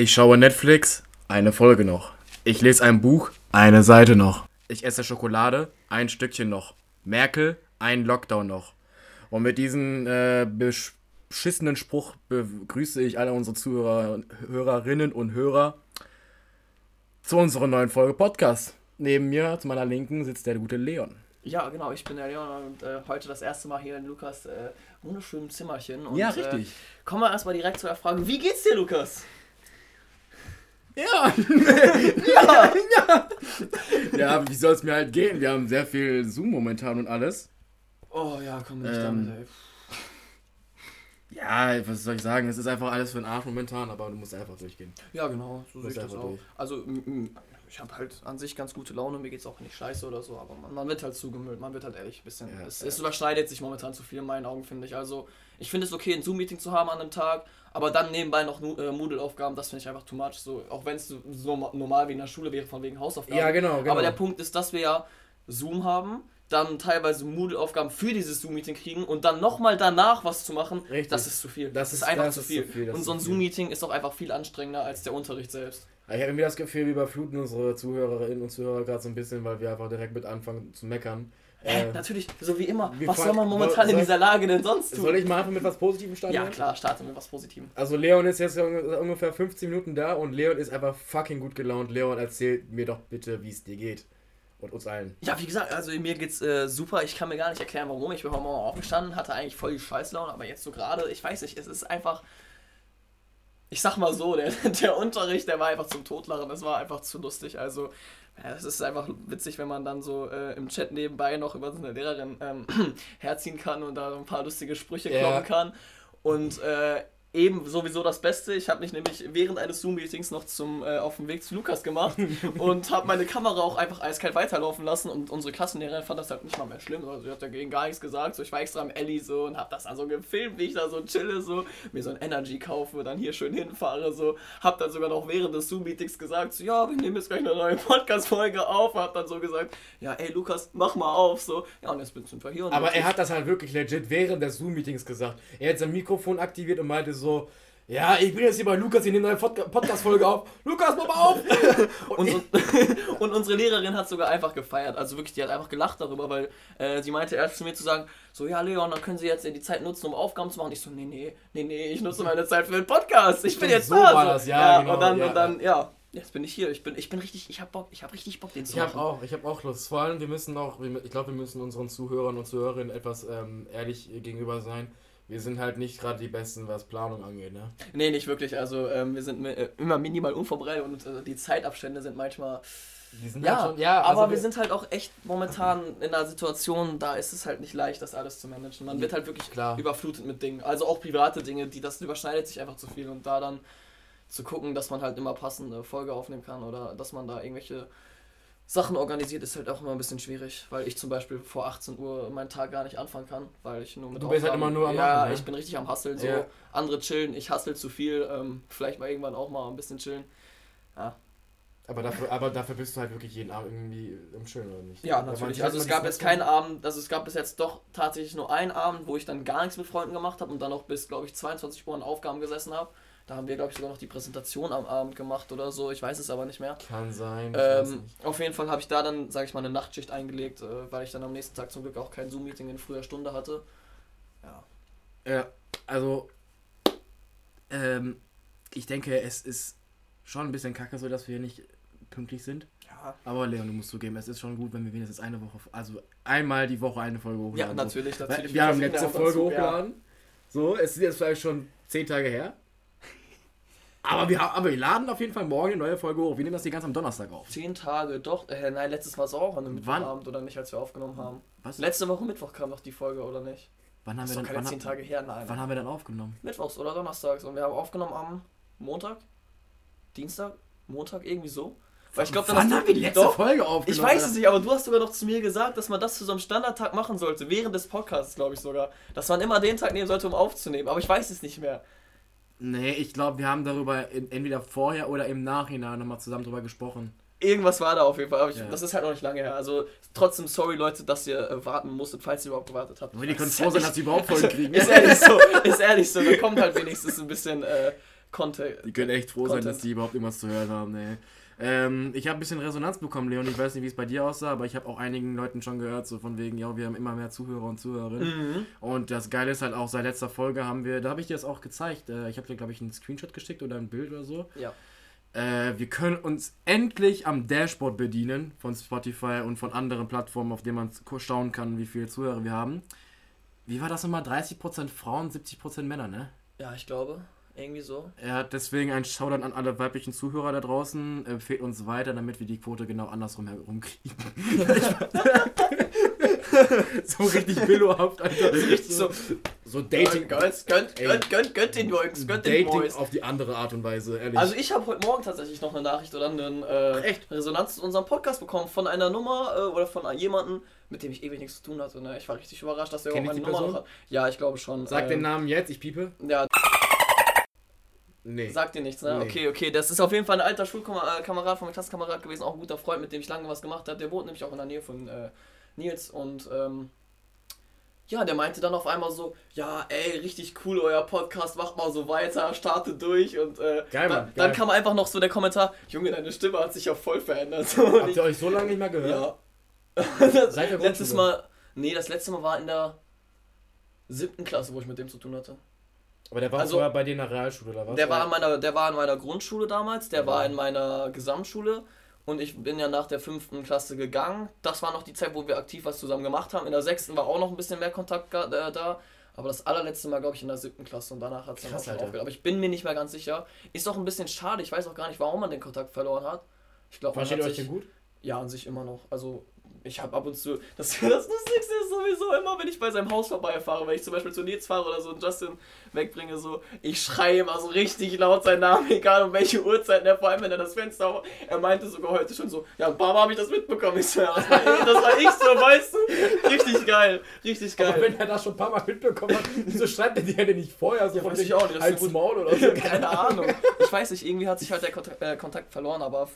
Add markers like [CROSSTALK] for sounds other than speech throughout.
Ich schaue Netflix, eine Folge noch. Ich lese ein Buch, eine Seite noch. Ich esse Schokolade, ein Stückchen noch. Merkel, ein Lockdown noch. Und mit diesem äh, beschissenen Spruch begrüße ich alle unsere Zuhörer, Hörerinnen und Hörer zu unserer neuen Folge Podcast. Neben mir, zu meiner Linken, sitzt der gute Leon. Ja, genau, ich bin der Leon und äh, heute das erste Mal hier in Lukas äh, wunderschönen Zimmerchen. Und, ja, richtig. Äh, kommen wir erstmal direkt zu der Frage, wie geht's dir, Lukas? Ja. ja. ja. Ja, wie soll es mir halt gehen? Wir haben sehr viel Zoom momentan und alles. Oh ja, komm nicht ähm, damit, ey. Ja, was soll ich sagen? Es ist einfach alles für den Arsch momentan, aber du musst einfach durchgehen. Ja, genau, so sehe ich das auch. Durch. Also, ich habe halt an sich ganz gute Laune, mir geht es auch nicht scheiße oder so, aber man, man wird halt zugemüllt, man wird halt ehrlich ein bisschen. Ja, es, ja. es, überschneidet sich momentan zu viel in meinen Augen, finde ich. Also, ich finde es okay, ein Zoom-Meeting zu haben an einem Tag, aber dann nebenbei noch äh, Moodle-Aufgaben, das finde ich einfach too much. So, auch wenn es so normal wie in der Schule wäre, von wegen Hausaufgaben. Ja, genau, genau. Aber der Punkt ist, dass wir ja Zoom haben, dann teilweise Moodle-Aufgaben für dieses Zoom-Meeting kriegen und dann nochmal danach was zu machen, Richtig. das ist zu viel. Das, das ist, einfach das zu, viel. Zu viel und so ein Zoom-Meeting ist auch einfach viel anstrengender als der Unterricht selbst. Ich habe irgendwie das Gefühl, wir überfluten unsere Zuhörerinnen und Zuhörer gerade so ein bisschen, weil wir einfach direkt mit anfangen zu meckern. Hä, äh, natürlich, so wie immer. Was soll man momentan soll, in dieser Lage denn sonst tun? Soll ich mal einfach mit was Positivem starten? Ja, klar, starte mit was Positivem. Also Leon ist jetzt ungefähr 15 Minuten da und Leon ist einfach fucking gut gelaunt. Leon, erzähl mir doch bitte, wie es dir geht. Und uns allen. Ja, wie gesagt, also mir geht's äh, super. Ich kann mir gar nicht erklären, warum. Ich bin heute Morgen aufgestanden, hatte eigentlich voll die Scheißlaune, aber jetzt so gerade, ich weiß nicht, es ist einfach ich sag mal so, der, [LAUGHS] der Unterricht, der war einfach zum Totlachen, das war einfach zu lustig. Also, es ist einfach witzig, wenn man dann so äh, im Chat nebenbei noch über so eine Lehrerin ähm, [CLEARS THROAT] herziehen kann und da ein paar lustige Sprüche ja. kloppen kann. Und äh, eben sowieso das Beste. Ich habe mich nämlich während eines Zoom-Meetings noch zum, äh, auf dem Weg zu Lukas gemacht [LAUGHS] und habe meine Kamera auch einfach eiskalt weiterlaufen lassen und unsere Klassenlehrerin fand das halt nicht mal mehr schlimm. Also sie hat dagegen gar nichts gesagt. So, ich war extra am Ellie so und habe das dann so gefilmt, wie ich da so chille, so mir so ein Energy kaufe, dann hier schön hinfahre, so. Hab dann sogar noch während des Zoom-Meetings gesagt, so, ja, wir nehmen jetzt gleich eine neue Podcast-Folge auf. Hab dann so gesagt, ja, ey Lukas, mach mal auf, so. Ja, und jetzt sind wir hier. Aber er hat das halt wirklich legit während des Zoom-Meetings gesagt. Er hat sein Mikrofon aktiviert und meinte so, so, ja, ich bin jetzt hier bei Lukas, hier nehmen eine Podcast-Folge auf. Lukas, mach mal auf! [LAUGHS] und, und, [LAUGHS] und, unsere Lehrerin hat sogar einfach gefeiert. Also wirklich, die hat einfach gelacht darüber, weil äh, sie meinte erst zu mir zu sagen, so, ja, Leon, dann können Sie jetzt die Zeit nutzen, um Aufgaben zu machen. Ich so, nee, nee, nee, nee, ich nutze meine Zeit für den Podcast. Ich bin jetzt so da. War das, ja, ja genau, und dann, ja, und dann, ja. Jetzt bin ich hier. Ich bin, ich bin richtig, ich hab Bock, ich hab richtig Bock, den zu Ich hab auch, ich hab auch Lust. Vor allem, wir müssen auch, ich glaube, wir müssen unseren Zuhörern und Zuhörerinnen etwas ähm, ehrlich gegenüber sein wir sind halt nicht gerade die Besten, was Planung angeht, ne? Nee, nicht wirklich. Also ähm, wir sind äh, immer minimal unvorbereitet und äh, die Zeitabstände sind manchmal. Sind ja, halt schon, ja, aber also wir, wir sind halt auch echt momentan in einer Situation, da ist es halt nicht leicht, das alles zu managen. Man wird halt wirklich klar. überflutet mit Dingen. Also auch private Dinge, die das überschneidet sich einfach zu viel und da dann zu gucken, dass man halt immer passende Folge aufnehmen kann oder dass man da irgendwelche Sachen organisiert, ist halt auch immer ein bisschen schwierig, weil ich zum Beispiel vor 18 Uhr meinen Tag gar nicht anfangen kann, weil ich nur mit Du bist halt immer nur am Ja, machen, ne? ich bin richtig am Hustle, so ja. andere chillen, ich hustle zu viel, ähm, vielleicht mal irgendwann auch mal ein bisschen chillen. Ja. Aber dafür, aber dafür bist du halt wirklich jeden Abend irgendwie im Chillen, oder nicht? Ja, natürlich. Also es gab jetzt keinen Abend, also es gab bis jetzt doch tatsächlich nur einen Abend, wo ich dann gar nichts mit Freunden gemacht habe und dann auch bis, glaube ich, 22 Uhr an Aufgaben gesessen habe. Da haben wir, glaube ich, sogar noch die Präsentation am Abend gemacht oder so. Ich weiß es aber nicht mehr. Kann sein. Ähm, auf jeden Fall habe ich da dann, sage ich mal, eine Nachtschicht eingelegt, äh, weil ich dann am nächsten Tag zum Glück auch kein Zoom-Meeting in früher Stunde hatte. Ja. Ja, also ähm, ich denke, es ist schon ein bisschen kacke so, dass wir nicht pünktlich sind. Ja. Aber Leon, du musst zugeben, es ist schon gut, wenn wir wenigstens eine Woche, also einmal die Woche eine Folge hochladen. Ja, natürlich, natürlich. Wir haben letzte Folge dazu, hochgeladen. Ja. So, es ist jetzt vielleicht schon zehn Tage her. Aber wir, aber wir laden auf jeden Fall morgen eine neue Folge hoch. Wir nehmen das die ganz am Donnerstag auf. Zehn Tage, doch. Äh, nein, letztes Mal auch an einem Mittwochabend oder nicht, als wir aufgenommen haben. Was? Letzte Woche Mittwoch kam noch die Folge, oder nicht? Wann haben das wir denn, keine zehn Tage her, nein. Wann haben wir dann aufgenommen? Mittwochs oder Donnerstags. Und wir haben aufgenommen am Montag, Dienstag, Montag, irgendwie so. Weil ich glaub, dann Wann haben wir die letzte doch, Folge aufgenommen? Ich weiß es nicht, aber du hast sogar noch zu mir gesagt, dass man das zu so einem Standardtag machen sollte, während des Podcasts, glaube ich sogar. Dass man immer den Tag nehmen sollte, um aufzunehmen. Aber ich weiß es nicht mehr. Nee, ich glaube, wir haben darüber in, entweder vorher oder im Nachhinein nochmal zusammen drüber gesprochen. Irgendwas war da auf jeden Fall, aber ich, ja. das ist halt noch nicht lange her. Also trotzdem sorry Leute, dass ihr äh, warten musstet, falls ihr überhaupt gewartet habt. Aber die können froh sein, dass sie überhaupt [LAUGHS] Folgen kriegen. ist ehrlich so, ist ehrlich so. Da kommt halt wenigstens ein bisschen, äh, Content. Die können echt froh sein, Content. dass die überhaupt irgendwas zu hören haben, ey. Ähm, ich habe ein bisschen Resonanz bekommen, Leon. Ich weiß nicht, wie es bei dir aussah, aber ich habe auch einigen Leuten schon gehört, so von wegen, ja, wir haben immer mehr Zuhörer und Zuhörerinnen. Mhm. Und das Geile ist halt auch, seit letzter Folge haben wir, da habe ich dir das auch gezeigt. Äh, ich habe dir, glaube ich, einen Screenshot geschickt oder ein Bild oder so. Ja. Äh, wir können uns endlich am Dashboard bedienen von Spotify und von anderen Plattformen, auf denen man schauen kann, wie viele Zuhörer wir haben. Wie war das nochmal? 30% Frauen, 70% Männer, ne? Ja, ich glaube. Irgendwie so. Er hat deswegen ein Shoutout an alle weiblichen Zuhörer da draußen. Empfehlt uns weiter, damit wir die Quote genau andersrum herumkriegen. [LAUGHS] so richtig billohaft, Alter. Richtig so. so Dating, Gönnt, gönnt, gönnt, gönnt, gönnt den Jungs, gönnt den Dating Boys. auf die andere Art und Weise, ehrlich. Also ich habe heute Morgen tatsächlich noch eine Nachricht oder eine äh, Echt? Resonanz zu unserem Podcast bekommen von einer Nummer äh, oder von jemandem, mit dem ich ewig nichts zu tun hatte. Ne? Ich war richtig überrascht, dass der Kenn überhaupt ich meine die Nummer noch Person? hat. Ja, ich glaube schon. Sag ähm, den Namen jetzt, ich piepe. Ja, Nee. sagt dir nichts, ne? Nee. Okay, okay. Das ist auf jeden Fall ein alter Schulkamerad von meinem Klassenkamerad gewesen, auch ein guter Freund, mit dem ich lange was gemacht habe. Der wohnt nämlich auch in der Nähe von äh, Nils und ähm, ja, der meinte dann auf einmal so, ja, ey, richtig cool, euer Podcast, macht mal so weiter, startet durch und äh, Geil, Mann, dann, dann kam einfach noch so der Kommentar, Junge, deine Stimme hat sich ja voll verändert. [LAUGHS] So, Habt ich, ihr euch so lange nicht mehr gehört? ja. das, [LAUGHS] Seit der letztes? Mal, nee, das letzte Mal war in der siebten Klasse, wo ich mit dem zu tun hatte. Aber der war Also- bei dir in der Realschule, oder was? Der war, in meiner, der war in meiner Grundschule damals, der Ja. war in meiner Gesamtschule und ich bin ja nach der fünften Klasse gegangen. Das war noch die Zeit, wo wir aktiv was zusammen gemacht haben. In der sechsten war auch noch ein bisschen mehr Kontakt äh, da. Aber das allerletzte Mal, glaube ich, in der siebten Klasse und danach hat es dann auch schon aufgehört. Aber ich bin mir nicht mehr ganz sicher. Ist auch ein bisschen schade. Ich weiß auch gar nicht, warum man den Kontakt verloren hat. Ich glaube, man hat euch sich, denn gut? ja, an sich immer noch. Also, ich habe ab und zu. Das, [LAUGHS] das Lustigste ist sowieso immer, wenn ich bei seinem Haus vorbeifahre, wenn ich zum Beispiel zu Nils fahre oder so und Justin wegbringe, so, ich schreie immer so richtig laut seinen Namen, [LAUGHS] egal um welche Uhrzeit, ne, vor allem wenn er das Fenster auf. Er meinte sogar heute schon so, ja, ein paar Mal habe ich das mitbekommen. Ich so, ja, das war, ich- das war ich so, weißt du? Richtig geil, richtig geil. Aber wenn er das schon ein paar Mal mitbekommen hat, wieso schreibt er die Hände nicht vorher so Ja, von weiß ich auch nicht, das. Maul oder so? [LAUGHS] Keine Ahnung. Ich weiß nicht, irgendwie hat sich halt der Kontakt, äh, Kontakt verloren, aber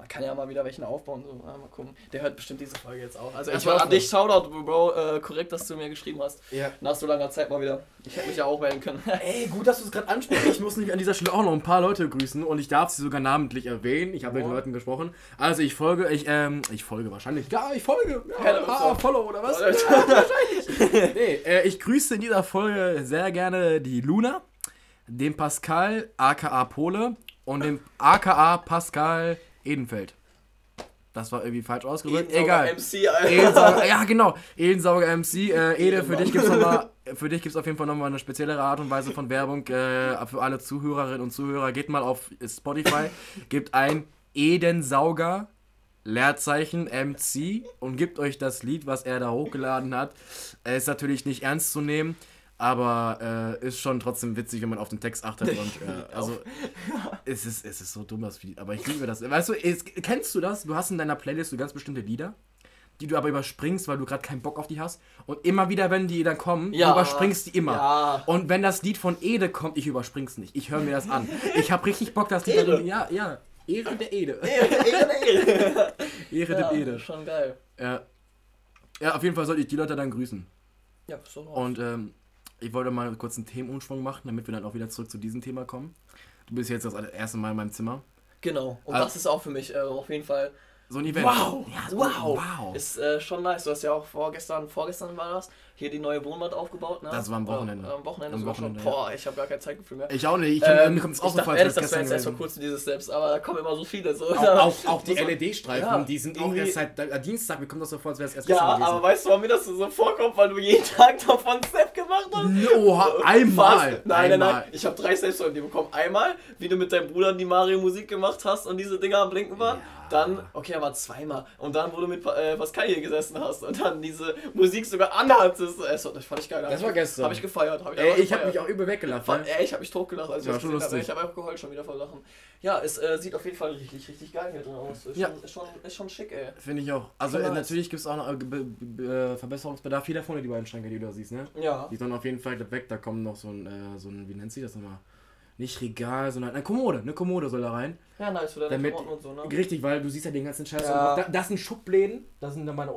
man kann ja mal wieder welchen aufbauen. So. Ja, mal gucken. Der hört bestimmt diese Folge jetzt auch. Also Ich erstmal an dich, Shoutout, Bro, äh, korrekt, dass du mir geschrieben hast. Ja. Nach so langer Zeit mal wieder. Ich hätte mich ja auch melden können. [LAUGHS] Ey, gut, dass du es gerade ansprichst. Ich muss nämlich an dieser Stelle auch noch ein paar Leute grüßen und ich darf sie sogar namentlich erwähnen. Ich habe mit Oh. Leuten gesprochen. Also ich folge, ich, ähm, ich folge wahrscheinlich. Ja, ich folge. Ja, Hello, ah. Follow oder was? [LAUGHS] [LAUGHS] nee, äh, ich grüße in dieser Folge sehr gerne die Luna, den Pascal, aka Pole und den aka Pascal Edenfeld. Das war irgendwie falsch ausgedrückt. Egal. MC, Alter. Edensauger, ja genau, Edensauger MC. Äh, [LAUGHS] Ede, für dich gibt's noch mal, für dich gibt's auf jeden Fall nochmal eine speziellere Art und Weise von Werbung. Äh, für alle Zuhörerinnen und Zuhörer, geht mal auf Spotify, gebt ein Edensauger, Leerzeichen MC und gebt euch das Lied, was er da hochgeladen hat. Er ist natürlich nicht ernst zu nehmen, aber äh, ist schon trotzdem witzig, wenn man auf den Text achtet. Und, [LAUGHS] äh, also, [LAUGHS] es ist, es ist so dumm, das Lied, aber ich liebe das. Weißt du, es, kennst du das? Du hast in deiner Playlist so ganz bestimmte Lieder, die du aber überspringst, weil du gerade keinen Bock auf die hast. Und immer wieder, wenn die dann kommen, Ja. du überspringst die immer. Ja. Und wenn das Lied von Ede kommt, ich überspring's nicht. Ich höre mir das an. Ich habe richtig Bock, das Lied Ede. dann- Ja, ja. Ehre der Ede. Ehre, Ehre. [LAUGHS] Ehre ja, dem Ede. schon geil. Ja. ja, auf jeden Fall sollte ich die Leute dann grüßen. Ja, so. Und ähm, ich wollte mal kurz einen Themenumschwung machen, damit wir dann auch wieder zurück zu diesem Thema kommen. Du bist jetzt das erste Mal in meinem Zimmer. Genau. Und Also- das ist auch für mich äh, auf jeden Fall So ein Event. Wow! Ja, so, wow! wow. Ist äh, schon nice. Du hast ja auch vorgestern, vorgestern war das, hier die neue Wohnwand aufgebaut, ne? Das war am Wochenende. Äh, am Wochenende Am Wochenende, schon. Boah, ich habe gar kein Zeitgefühl mehr. Ich auch nicht. Ich, Ähm, mir kommt es auch ich so dachte als ehrlich, wär's das erst vor kurzem diese Steps, aber da kommen immer so viele. So. Auch, auch, auch die LED-Streifen, [LAUGHS] Ja, die sind auch irgendwie- erst seit Dienstag. Mir kommt das so vor, als wäre es erst Ja, aber weißt du, warum mir das so vorkommt, weil du jeden [LAUGHS] Tag davon Step gemacht hast? Oha, einmal. Fast. Nein, nein, einmal. nein. Ich habe drei Steps von dir bekommen. Einmal, wie du mit deinem Bruder die Mario-Musik gemacht hast und diese Dinger am Blinken waren. Ja. Dann, okay, aber zweimal. Und dann, wo du mit äh, Pascal hier gesessen hast und dann diese Musik sogar anhattest. Äh, Das, das fand ich geil. Das war gestern. Habe ich gefeiert. Hab ich Ey, ich habe mich auch übel weggelacht. Fand, Ne? ey, ich habe mich totgelacht, als ich Ja, das schon habe. Ich habe einfach geheult schon wieder vor Lachen. Ja, es äh, sieht auf jeden Fall richtig, richtig geil hier drin aus. Ist, Ja. schon, ist, schon, ist schon schick, ey. Finde ich auch. Also äh, nice. natürlich gibt es auch noch äh, äh, Verbesserungsbedarf. Hier da vorne die beiden Schränke, die du da siehst, ne? Ja. Die sollen auf jeden Fall weg. Da kommt noch so ein, äh, so ein wie nennt sie das nochmal? Nicht Regal, sondern eine Kommode. Eine Kommode soll da rein. Ja, nice für deine Damit- Klamotten und so, ne? Richtig, weil du siehst ja den ganzen Scheiß. Ja. Da, das sind Schubläden. Da sind dann meine äh,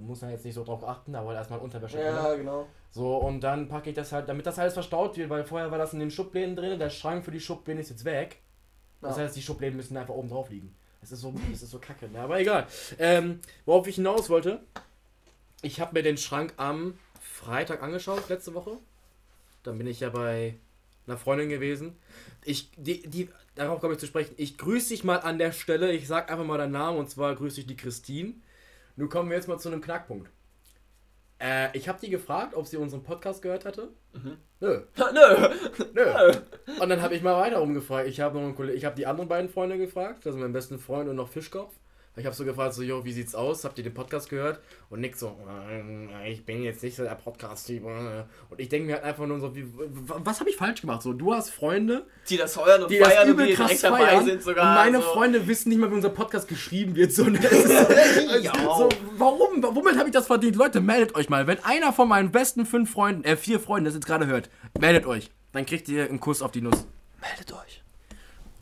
muss man jetzt nicht so drauf achten, aber erstmal Unterwäsche. Ja, genau. So, und dann packe ich das halt, damit das alles verstaut wird, weil vorher war das in den Schubläden drin, der Schrank für die Schubläden ist jetzt weg. Das Ja. heißt, die Schubläden müssen einfach oben drauf liegen. Das ist so, das ist so kacke, ne? aber egal. Ähm, worauf ich hinaus wollte, ich habe mir den Schrank am Freitag angeschaut, letzte Woche. Dann bin ich ja bei einer Freundin gewesen. Ich, die, die, darauf komme ich zu sprechen. Ich grüße dich mal an der Stelle. Ich sag einfach mal deinen Namen und zwar grüße ich die Christine. Nun kommen wir jetzt mal zu einem Knackpunkt. Äh, ich habe die gefragt, ob sie unseren Podcast gehört hatte. [LAUGHS] Nö. Nö. Nö. Und dann habe ich mal weiter rumgefragt. Ich habe habe die anderen beiden Freunde gefragt, also meinen besten Freund und noch Fischkopf. Ich habe so gefragt, so, jo, wie sieht's aus? Habt ihr den Podcast gehört? Und Nick so, äh, ich bin jetzt nicht so der Podcast-Typ. äh. Und ich denke mir halt einfach nur so, wie, was habe ich falsch gemacht? So, du hast Freunde, Die das heuern und die das feiern und übel die krass direkt dabei feiern. sind sogar. und meine so. Freunde wissen nicht mal, wie unser Podcast geschrieben wird. So, ne? [LAUGHS] [LAUGHS] Ja. so, warum? Womit habe ich das verdient? Leute, meldet euch mal. Wenn einer von meinen besten fünf Freunden, äh, vier Freunden das jetzt gerade hört, meldet euch. Dann kriegt ihr einen Kuss auf die Nuss. Meldet euch.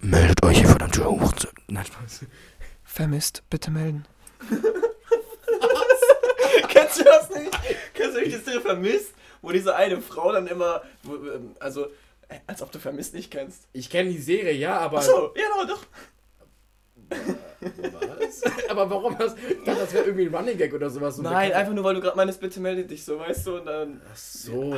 Meldet euch, ihr Hurensohn. Nein, Spaß. Vermisst, bitte melden. [LAUGHS] Kennst du das nicht? Kennst du nicht die Szene vermisst? Wo diese eine Frau dann immer, ähm, also, äh, als ob du vermisst nicht kennst. Ich kenne die Serie, ja, aber. Achso, ja, doch, doch. Was? [LAUGHS] aber warum hast ich dachte, das wäre irgendwie ein Running Gag oder sowas? so Nein, bekannt. einfach nur, weil du gerade meinst, bitte melde dich so, weißt du, und dann. Ach so.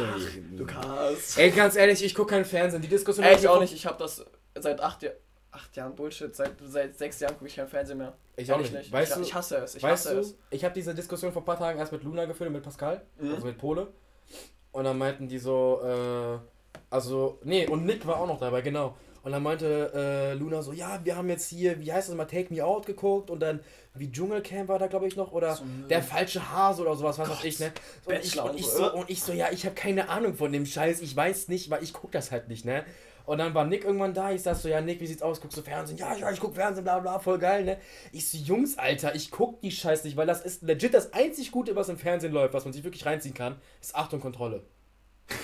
Du kannst. Ey, ganz ehrlich, ich gucke keinen Fernsehen. Die Diskussion Ey, hab ich auch nicht, ich habe das seit acht, Jahr, acht Jahren Bullshit, seit, seit sechs Jahren gucke ich kein Fernsehen mehr. Ich auch Ehrlich nicht. Weißt ich, du- ich hasse es, ich weißt hasse du, es. ich habe diese Diskussion vor ein paar Tagen erst mit Luna geführt und mit Pascal, Mhm. also mit Pole. Und dann meinten die so, äh, also, nee, und Nick war auch noch dabei, genau. Und dann meinte äh, Luna so, ja, wir haben jetzt hier, wie heißt das mal, Take Me Out geguckt und dann, wie Dschungelcamp war da, glaube ich, noch, oder So der falsche Hase oder sowas, was weiß ich, ne? Und ich, und, ich so, und ich so, ja, ich habe keine Ahnung von dem Scheiß, ich weiß nicht, weil ich guck das halt nicht, ne? Und dann war Nick irgendwann da, ich sag so, ja, Nick, wie sieht's aus? Guckst du Fernsehen? Ja, ja, ich guck Fernsehen, bla bla, voll geil, ne? Ich so, Jungs, Alter, ich guck die Scheiß nicht, weil das ist legit das einzig Gute, was im Fernsehen läuft, was man sich wirklich reinziehen kann, ist Achtung, Kontrolle. [LAUGHS]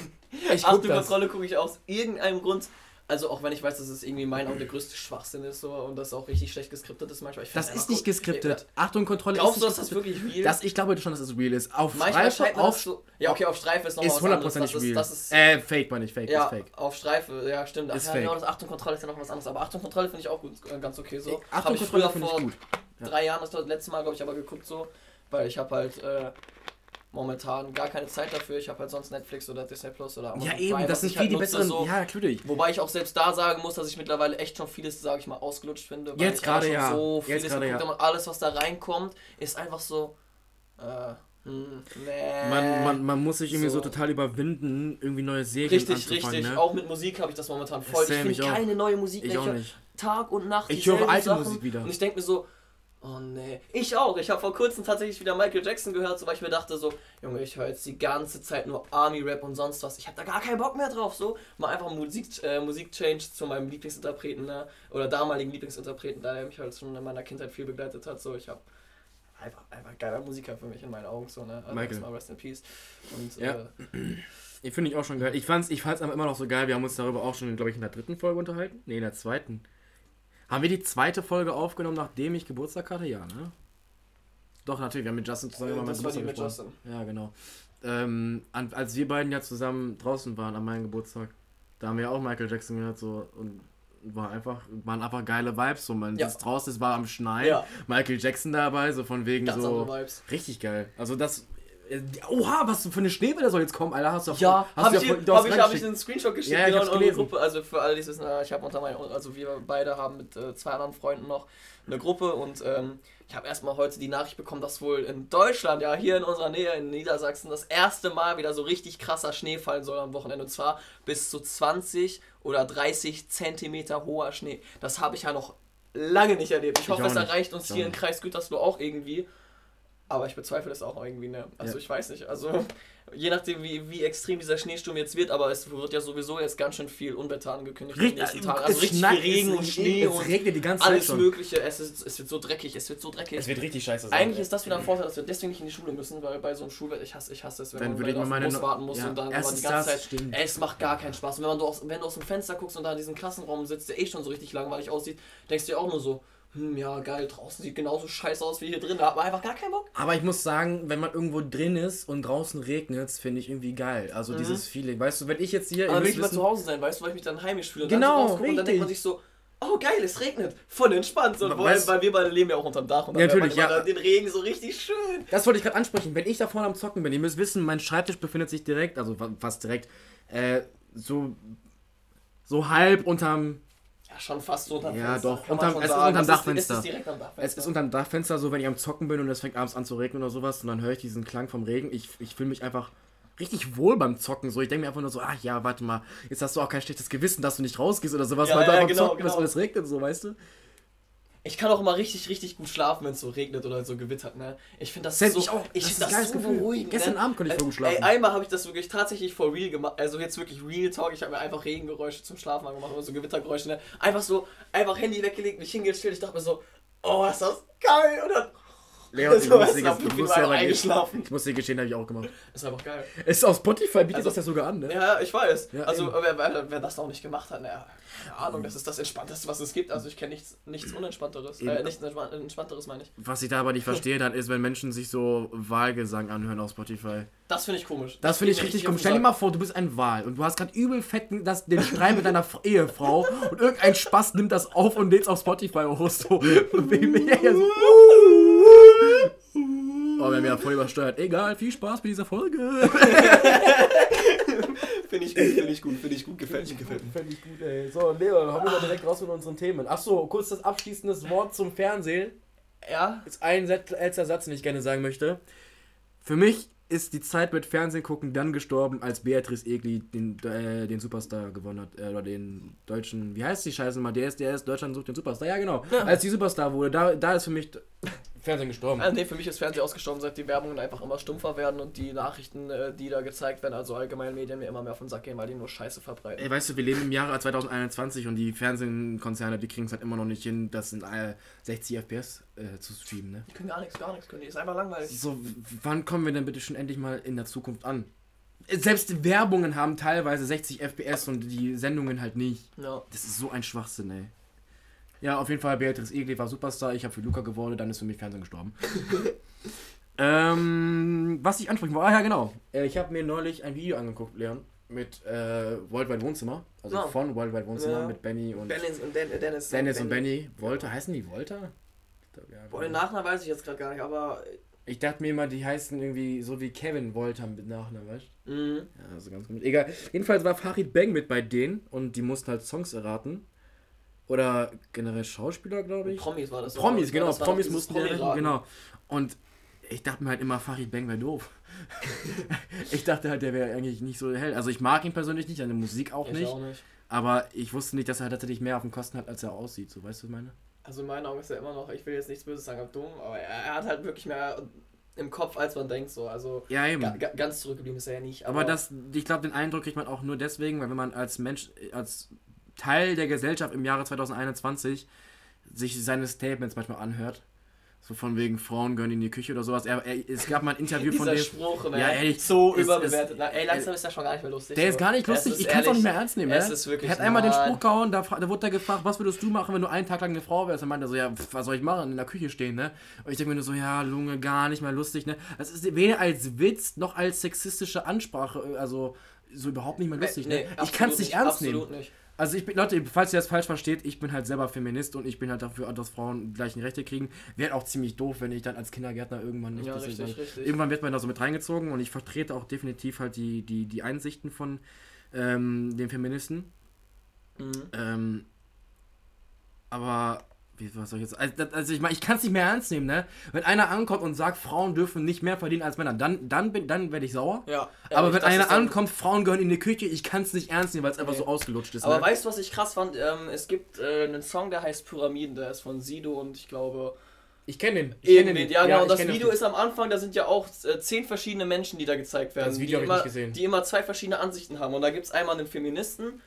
Ich guck Achtung, das. Kontrolle gucke ich aus irgendeinem Grund. Also auch wenn ich weiß, dass es irgendwie in meinen Augen der größte Schwachsinn ist so, und das auch richtig schlecht geskriptet ist manchmal. Ich Das ist nicht geskriptet. Achtung, Kontrolle Glaubst ist du, nicht dass das wirklich real Das, ich glaube schon, dass es real ist. Auf Manchmal Streife, das auf, so. Ja, okay, auf Streife ist noch ist was anderes. Das ist, real. das ist, äh, fake, meine ich, fake, ja, ist fake. auf Streife, ja, stimmt. Ach, Ist ja, fake. genau, das Achtung Kontrolle ist ja noch was anderes. Aber Achtung Kontrolle finde ich auch gut, äh, ganz okay so. Hab Achtung, ich Kontrolle finde ich vor gut. Ja. drei Jahren, das war das letzte Mal, glaube ich, aber geguckt so. Weil ich habe halt äh, momentan gar keine Zeit dafür. Ich habe halt sonst Netflix oder Disney Plus oder Amazon Ja, eben, Prime, das sind viel halt die nutze, besseren. So. Ja, natürlich. Wobei ich auch selbst da sagen muss, dass ich mittlerweile echt schon vieles, sage ich mal, ausgelutscht finde. weil Jetzt gerade ja. So Jetzt gerade ja. und alles, was da reinkommt, ist einfach so. Äh, hm, nee. Man, man, man muss sich irgendwie so. so. total überwinden, irgendwie neue Serien Richtig, anzufangen, richtig. Ne? Auch mit Musik habe ich das momentan voll. Ich finde keine neue Musik Ich mehr. auch nicht. Tag und Nacht. Ich höre alte Sachen. Musik wieder. Und ich denke mir so, oh nee. Ich auch. Ich habe vor kurzem tatsächlich wieder Michael Jackson gehört, so weil ich mir dachte so, Junge, ich höre jetzt die ganze Zeit nur Army-Rap und sonst was. Ich habe da gar keinen Bock mehr drauf. So, mal einfach Musik, äh, Musik-Change zu meinem Lieblingsinterpreten, ne? Oder damaligen Lieblingsinterpreten, da der mich halt schon in meiner Kindheit viel begleitet hat. So, ich habe einfach, einfach geiler Musiker für mich in meinen Augen. So, ne? Also Michael. erstmal Rest in Peace. Und, Ja. äh, Ich finde ich auch schon geil. Ich fand's, ich fand's aber immer noch so geil. Wir haben uns darüber auch schon, glaube ich, in der dritten Folge unterhalten. Ne, in der zweiten. Haben wir die zweite Folge aufgenommen, nachdem ich Geburtstag hatte? Ja, ne? Doch, natürlich. Wir haben mit Justin zusammen meinen das war die mit. Justin. Ja, genau. Ähm, als wir beiden ja zusammen draußen waren an meinem Geburtstag, da haben wir auch Michael Jackson gehört so und war einfach, waren einfach geile Vibes. So, man Ja. draußen, es war am Schneien, Ja. Michael Jackson dabei, so von wegen Ganz so. Vibes. Richtig geil. Also das. Oha, was für eine Schneewelle soll jetzt kommen, Alter? Hast du auf- Ja, habe ich, ja dir- hab ich, hab ich einen Screenshot geschickt Ja, ja, in unsere. Gruppe. Also für alle, die es wissen, äh, ich habe unter meinen, also wir beide haben mit äh, zwei anderen Freunden noch eine Gruppe und ähm, ich habe erstmal heute die Nachricht bekommen, dass wohl in Deutschland, ja hier in unserer Nähe in Niedersachsen, das erste Mal wieder so richtig krasser Schnee fallen soll am Wochenende. Und zwar bis zu 20 oder 30 Zentimeter hoher Schnee. Das habe ich ja noch lange nicht erlebt. Ich, Ich hoffe, es erreicht uns Ich hier nicht. Kreis Gütersloh auch irgendwie. Aber ich bezweifle es auch irgendwie, ne? Also Ja. ich weiß nicht. Also je nachdem, wie, wie extrem dieser Schneesturm jetzt wird, aber es wird ja sowieso jetzt ganz schön viel Unwetter angekündigt nächsten Tagen. Also es richtig viel Regen und Schnee und regnet die ganze Zeit alles. Mögliche. Es, ist, es wird so dreckig, es wird so dreckig. Es wird richtig scheiße sein. Eigentlich ist das wieder ein Vorteil, dass wir deswegen nicht in die Schule müssen, weil bei so einem Schulwetter, ich hasse, ich hasse es, wenn Dann man würde ich auf meine Bus No- warten muss Ja, und dann die ganze das, Zeit, stimmt. ey, es macht gar keinen Spaß. Und wenn, man du aus, wenn du aus dem Fenster guckst und da in diesem Klassenraum sitzt, der eh schon so richtig langweilig aussieht, denkst du dir auch nur so, hm, ja, geil, draußen sieht genauso scheiße aus wie hier drin. Da hat man einfach gar keinen Bock. Aber ich muss sagen, wenn man irgendwo drin ist und draußen regnet, finde ich irgendwie geil. Also Mhm. dieses Feeling. Weißt du, wenn ich jetzt hier. Aber will ich mal zu Hause sein, weißt du, weil ich mich dann heimisch fühle. Und Genau, dann so Und dann denkt man sich so, oh geil, es regnet. Voll entspannt. Allem, weißt- weil wir beide leben ja auch unterm Dach. Und dann natürlich, ja. den Regen so richtig schön. Das wollte ich gerade ansprechen. Wenn ich da vorne am Zocken bin, ihr müsst wissen, mein Schreibtisch befindet sich direkt, also fa- fast direkt, äh, so, so halb unterm, Ja, schon fast so unterm Ja, Fenster. doch, kann man unterm- es ist sagen. unterm Es Dachfenster. Es ist direkt am Dachfenster. es ist unterm Dachfenster, so wenn ich am Zocken bin und es fängt abends an zu regnen oder sowas und dann höre ich diesen Klang vom Regen. Ich, ich fühle mich einfach richtig wohl beim Zocken. So, ich denke mir einfach nur so, ach ja, warte mal, jetzt hast du auch kein schlechtes Gewissen, dass du nicht rausgehst oder sowas, Ja, weil du ja, einfach genau, zocken bist genau. und es regnet, so, weißt du? Ich kann auch immer richtig, richtig gut schlafen, wenn es so regnet oder so gewittert, ne? Ich finde das so, ich auch. ich Das ist das geiles so Gefühl. beruhigend. Gestern ne? Abend konnte ich voll gut schlafen. Ey, einmal habe ich das wirklich tatsächlich for real gemacht, also jetzt wirklich Real Talk, ich habe mir einfach Regengeräusche zum Schlafen angemacht oder so Gewittergeräusche, ne? Einfach so, einfach Handy weggelegt, mich hingestellt, ich dachte mir so, oh, ist das geil! Und dann Leon, ich So, muss weißt dir du, ges- auf ich fünf muss Minuten dir aber eingeschlafen. ich muss dir gestehen, habe ich auch gemacht. ist einfach geil. Es ist auf Spotify, bietet Also- das ja sogar an, ne? Ja, ich weiß. Ja, also, wer, wer, wer das noch nicht gemacht hat, naja, keine Ahnung, das ist das Entspannteste, was es gibt. Also, ich kenne nichts, nichts Unentspannteres. Äh, nichts Entspann- Entspannteres, meine ich. Was ich da aber nicht verstehe, dann ist, wenn Menschen sich so Wahlgesang anhören auf Spotify. Das finde ich komisch. Das finde ich richtig auf komisch. Stell dir mal vor, du bist ein Wahl und du hast gerade übel fetten das, den Streit mit deiner Ehefrau und irgendein Spaß nimmt das auf und lädt auf Spotify hoch. So. [LAUGHS] Wir hier so. Oh, wir haben ja voll übersteuert. Egal, viel Spaß bei dieser Folge. [LAUGHS] Finde ich gut, finde ich gut, finde ich gut, gefällt mir, gefällt mir. Fände ich gut, ey. So, Leon, haben wir mal direkt raus mit unseren Themen. Achso, kurz das abschließende Wort zum Fernsehen. Ja, ist ein letzter Satz, den ich gerne sagen möchte. Für mich ist die Zeit mit Fernsehen gucken dann gestorben, als Beatrice Egli den, äh, den Superstar gewonnen hat. Äh, oder den deutschen, wie heißt die Scheiße mal? DSDS, Deutschland sucht den Superstar. Ja, genau. Als die Superstar wurde, da, da ist für mich Fernsehen gestorben. äh, nee, für mich ist Fernsehen ausgestorben, seit die Werbungen einfach immer stumpfer werden und die Nachrichten, äh, die da gezeigt werden, also allgemein Medien, mir immer mehr auf den Sack gehen, weil die nur Scheiße verbreiten. Ey, weißt du, wir leben im Jahre 2021 und die Fernsehkonzerne, die kriegen es halt immer noch nicht hin, das in äh, 60 FPS äh, zu streamen, ne? Die können gar nichts, gar nichts können, die ist einfach langweilig. So, wann kommen wir denn bitte schon endlich mal in der Zukunft an? Selbst Werbungen haben teilweise 60 FPS und die Sendungen halt nicht. Ja. Das ist so ein Schwachsinn, ey. Ja, auf jeden Fall, Beatrice Egli war Superstar, ich habe für Luca geworden, dann ist für mich Fernsehen gestorben. [LAUGHS] ähm, was ich ansprechen wollte, ah ja, genau. Äh, ich habe mir neulich ein Video angeguckt, Leon, mit äh, Worldwide Wohnzimmer, also Ah. von Worldwide Wohnzimmer Ja. mit Benny und Dennis und Den, Dennis, Dennis und Benny. Wolter, heißen die Wolter? Ja, Boah, den Nachnamen weiß ich jetzt gerade gar nicht, aber. Ich dachte mir immer, die heißen irgendwie so wie Kevin Wolter mit Nachnamen, weißt du? Mhm. Ja, also ganz komisch. Egal. Jedenfalls war Farid Bang mit bei denen und die mussten halt Songs erraten. Oder generell Schauspieler, glaube ich. Promis war das. Promis, Ja, genau. das war Promis mussten erraten, Promi-Raten. genau. Und ich dachte mir halt immer, Farid Bang wäre doof. [LAUGHS] ich dachte halt, der wäre eigentlich nicht so hell. Also ich mag ihn persönlich nicht, seine Musik auch Ich nicht. auch nicht. Aber ich wusste nicht, dass er tatsächlich mehr auf dem Kosten hat, als er aussieht. So, weißt du, was ich meine? Also in meinen Augen ist er immer noch, ich will jetzt nichts Böses sagen, aber dumm, aber er, hat halt wirklich mehr im Kopf, als man denkt, so. Also Ja, eben. ga, ga, ganz zurückgeblieben ist er ja nicht. Aber das, ich glaube, den Eindruck kriegt man auch nur deswegen, weil wenn man als Mensch, als Teil der Gesellschaft im Jahre 2021 sich seine Statements manchmal anhört, so von wegen Frauen gehören in die Küche oder sowas. Er, er, es gab mal ein Interview von dem. Spruch, ne? Ja, ehrlich, so es- überbewertet. Na, ey, langsam ist er schon gar nicht mehr lustig. Der ist gar nicht lustig, ist ich kann es auch nicht mehr ernst nehmen. Es ne? ist wirklich er hat einmal den. Spruch gehauen, da, da wurde er gefragt, was würdest du machen, wenn du einen Tag lang eine Frau wärst? Er meinte so, ja, was soll ich machen? In der Küche stehen, ne? Und ich denke mir nur so, ja, Lunge, gar nicht mehr lustig, ne? Das ist weder als Witz noch als sexistische Ansprache, also so überhaupt nicht mehr lustig, Nee, ne? Ich absolut kann es nicht ernst absolut nehmen. nicht. Also ich bin, Leute, falls ihr das falsch versteht, ich bin halt selber Feminist und ich bin halt dafür, dass Frauen gleichen Rechte kriegen. Wäre auch ziemlich doof, wenn ich dann als Kindergärtner irgendwann nicht Ja, richtig, irgendwann, richtig. irgendwann wird man da so mit reingezogen und ich vertrete auch definitiv halt die, die, die Einsichten von ähm, den Feministen. Mhm. Ähm, aber wie, was soll ich jetzt? Also, also ich meine, ich kann es nicht mehr ernst nehmen, ne? Wenn einer ankommt und sagt, Frauen dürfen nicht mehr verdienen als Männer, dann, dann, bin- dann werde ich sauer. Ja. Aber ehrlich, wenn einer ankommt, Frauen gehören in die Küche, ich kann es nicht ernst nehmen, weil es einfach Nee. so ausgelutscht ist. Aber ne? weißt du, was ich krass fand? Ähm, es gibt äh, einen Song, der heißt Pyramiden, der ist von Sido und ich glaube. Ich kenne den. Ich kenn Irgendwie, den. ja, genau. und das Video ist am Anfang, da sind ja auch äh, zehn verschiedene Menschen, die da gezeigt werden. Das Video die hab ich nicht gesehen. Die immer zwei verschiedene Ansichten haben. Und da gibt es einmal einen Feministen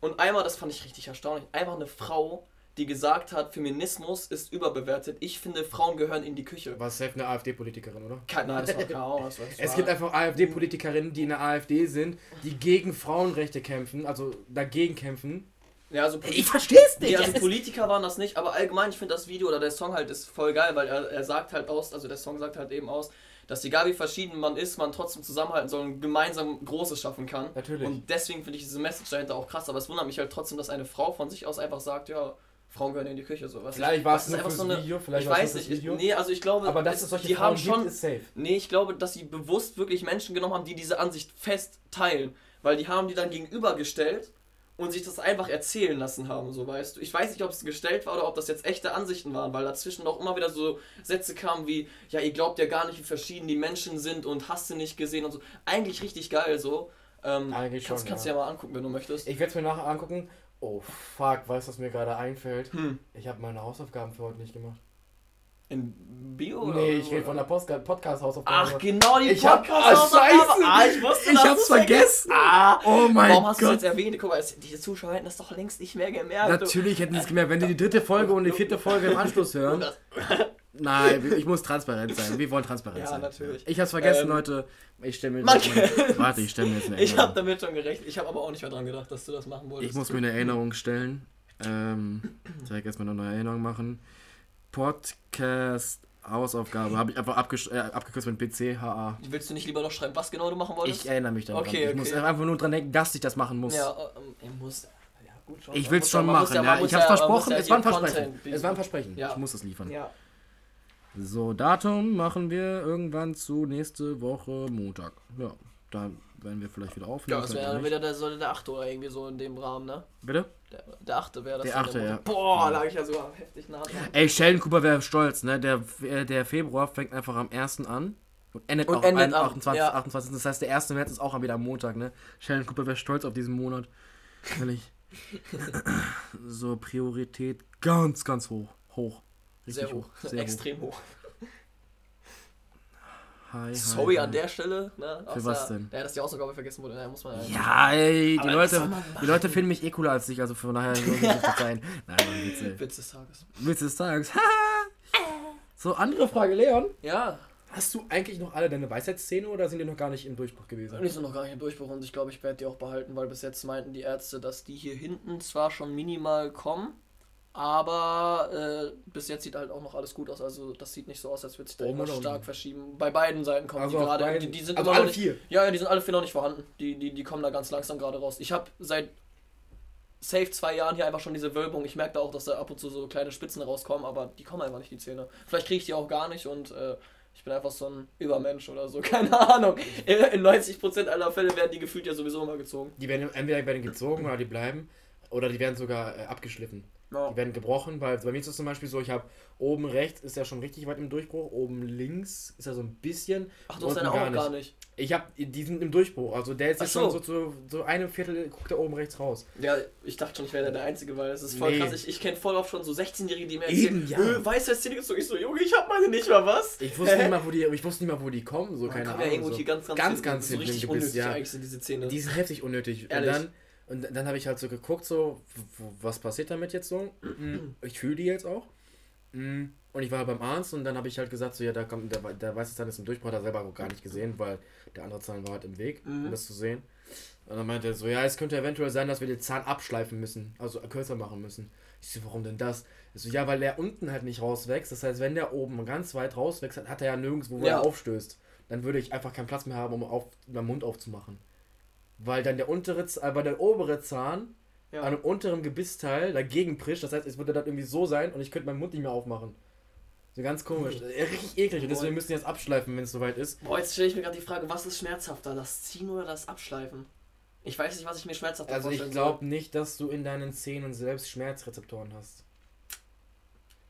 und einmal, das fand ich richtig erstaunlich, einfach eine Frau, die gesagt hat, Feminismus ist überbewertet. Ich finde, Frauen gehören in die Küche. War safe eine AfD-Politikerin, oder? Kein, nein, das war keine Ahnung. Das war, [LAUGHS] das Es war- gibt einfach AfD-Politikerinnen, die in der AfD sind, die gegen Frauenrechte kämpfen, also dagegen kämpfen. Ja, also Ich versteh's nicht. Nee, also Politiker waren das nicht, aber allgemein, ich finde das Video oder der Song halt ist voll geil, weil er, er sagt halt aus, also der Song sagt halt eben aus, dass egal wie verschieden man ist, man trotzdem zusammenhalten soll und gemeinsam Großes schaffen kann. Natürlich. Und deswegen finde ich diese Message dahinter auch krass, aber es wundert mich halt trotzdem, dass eine Frau von sich aus einfach sagt, ja, Frauen gehören in die Küche, so was. Vielleicht war es nur einfach so eine- Video, vielleicht ich weiß nicht, Video. nee, also ich glaube, aber dass es- solche die Frauen haben gibt, schon, ist safe. Nee, ich glaube, dass sie bewusst wirklich Menschen genommen haben, die diese Ansicht fest teilen. Weil die haben die dann gegenübergestellt und sich das einfach erzählen lassen haben, so weißt du. Ich weiß nicht, ob es gestellt war oder ob das jetzt echte Ansichten waren, weil dazwischen auch immer wieder so Sätze kamen wie, ja, ihr glaubt ja gar nicht, wie verschieden die Menschen sind und hast du nicht gesehen und so. Eigentlich richtig geil so. Ähm, Eigentlich kannst, schon, kannst ja. du ja mal angucken, wenn du möchtest. Ich werde es mir nachher angucken. Oh fuck, weißt du, was mir gerade einfällt? Hm. Ich habe meine Hausaufgaben für heute nicht gemacht. In Bio oder? Nee, ich rede von der Podcast-Hausaufgabe. Ach, genau, die Ich hab- podcast Ah. Ah, ich wusste, Ich hab's du's vergessen. Ah, Oh mein Warum hast du es jetzt erwähnt? Guck mal, es, die Zuschauer hätten das doch längst nicht mehr gemerkt. Natürlich hätten sie es gemerkt, wenn die die dritte Folge und die vierte Folge im Anschluss hören. [LAUGHS] Nein, ich muss transparent sein. Wir wollen transparent Ja, sein. natürlich. Ich hab's vergessen, Ähm, Leute. Ich stelle mir Man- Warte, ich stelle mir jetzt eine [LAUGHS] Ich habe Erinnerung. damit schon gerechnet. Ich habe aber auch nicht mehr dran gedacht, dass du das machen wolltest. Ich muss mir eine Erinnerung stellen. Ähm, direkt erstmal eine neue Erinnerung machen. Podcast Hausaufgabe. Habe ich einfach äh, abgekürzt mit BCHA. Willst du nicht lieber noch schreiben, was genau du machen wolltest? Ich erinnere mich daran. Okay, ich muss okay. einfach nur dran denken, dass ich das machen muss. Ja, ähm, ich muss. Ja, gut schon. Ich will's muss schon machen. Ja, ich hab's man versprochen. Es war ein Versprechen. Es war ein Versprechen. Ich muss das liefern. Ja. So, Datum machen wir irgendwann zu nächste Woche Montag. Ja, da werden wir vielleicht wieder aufnehmen. Ja, das wäre auch wieder der, so der achte oder irgendwie so in dem Rahmen, ne? Bitte? Der, der achte wäre das. Der dann achte, Monat. ja. Boah, lag ich ja sogar heftig nah dran. Ey, Sheldon Cooper wäre stolz, ne? Der, äh, der Februar fängt einfach am 1. an und endet Und auch endet am am- 28, ja. 28. Das heißt, der 1. März ist auch wieder am Montag, ne? Sheldon Cooper wäre stolz auf diesen Monat. Ehrlich. [LAUGHS] so, Priorität ganz, ganz hoch. Hoch. Sehr hoch. [LAUGHS] Sehr Extrem hoch. hoch. Hi, hi, Sorry hi. an der Stelle. Ne? Für was denn? Ja, dass die Hausaufgabe vergessen wurde. Da muss man Ja, ey, die Leute, die Leute finden mich eh cooler als dich, also von daher [LAUGHS] soll ich verzeihen. Nein, aber Witze. [LAUGHS] Witz des Tages. Witz des Tages. so, andere Frage, Leon. Ja, Hast du eigentlich noch alle deine Weisheitszähne oder sind die noch gar nicht im Durchbruch gewesen? die sind noch gar nicht im Durchbruch und ich glaube, ich werde die auch behalten, weil bis jetzt meinten die Ärzte, dass die hier hinten zwar schon minimal kommen, aber äh, bis jetzt sieht halt auch noch alles gut aus. Also das sieht nicht so aus, als würde sich da Oben irgendwas stark unten? verschieben. Bei beiden Seiten kommen Also die gerade. Die, die sind also alle nicht, vier? Ja, ja, die sind alle vier noch nicht vorhanden. Die, die, die kommen da ganz langsam gerade raus. Ich habe seit safe zwei Jahren hier einfach schon diese Wölbung. Ich merke da auch, dass da ab und zu so kleine Spitzen rauskommen, aber die kommen einfach nicht, die Zähne. Vielleicht kriege ich die auch gar nicht und äh, ich bin einfach so ein Übermensch oder so. [LAUGHS] Keine Ahnung. In, in 90% aller Fälle werden die gefühlt ja sowieso immer gezogen. Die werden entweder werden gezogen oder die bleiben oder die werden sogar äh, abgeschliffen. Ja. Die werden gebrochen, weil bei mir ist es zum Beispiel so, ich habe oben rechts ist ja schon richtig weit im Durchbruch, oben links ist ja so ein bisschen. Ach, du hast deine auch gar nicht. Ich habe, die sind im Durchbruch, also der ist Ach jetzt schon so. so, so, so eine Viertel, guckt da oben rechts raus. Ja, ich dachte schon, ich wäre der Einzige, weil es ist voll Nee. krass. Ich, ich kenne voll oft schon so 16-Jährige, die mir Eben, erzählen, ja. äh, Weisheitszähne gezogen. Ich so, Junge, ich hab meine nicht mal was. Ich wusste Hä? nicht mal, wo die, ich wusste nicht mal, wo die kommen, so Man keine Ahnung. ja irgendwo so. hier ganz, ganz, ganz, hinten, ganz so richtig unnötig ja. eigentlich sind diese Zähne. Die sind heftig unnötig. Und Ehrlich. dann, und dann habe ich halt so geguckt, so, was passiert damit jetzt so? Mm, Ich fühle die jetzt auch. Mm, Und ich war halt beim Arzt und dann habe ich halt gesagt, so, ja, da kommt, der, der weiß es dann ist im Durchbruch, hat er selber auch gar nicht gesehen, weil der andere Zahn war halt im Weg, um Mhm. das zu sehen. Und dann meinte er so, ja, es könnte eventuell sein, dass wir den Zahn abschleifen müssen, also kürzer machen müssen. Ich so, warum denn das? Ich so, ja, weil der unten halt nicht rauswächst. Das heißt, wenn der oben ganz weit rauswächst, hat er ja nirgendwo, wo Ja. er aufstößt. Dann würde ich einfach keinen Platz mehr haben, um auf, meinen Mund aufzumachen. Weil dann der untere, äh, weil der obere Zahn ja. an dem unteren Gebissteil dagegen prischt. Das heißt, es würde dann irgendwie so sein und ich könnte meinen Mund nicht mehr aufmachen. So ganz komisch. Äh, Richtig eklig. Und deswegen müssen die jetzt abschleifen, wenn es soweit ist. Boah, jetzt stelle ich mir gerade die Frage, was ist schmerzhafter, das Ziehen oder das Abschleifen? Ich weiß nicht, was ich mir schmerzhafter Also ich glaube nicht, dass du in deinen Zähnen selbst Schmerzrezeptoren hast.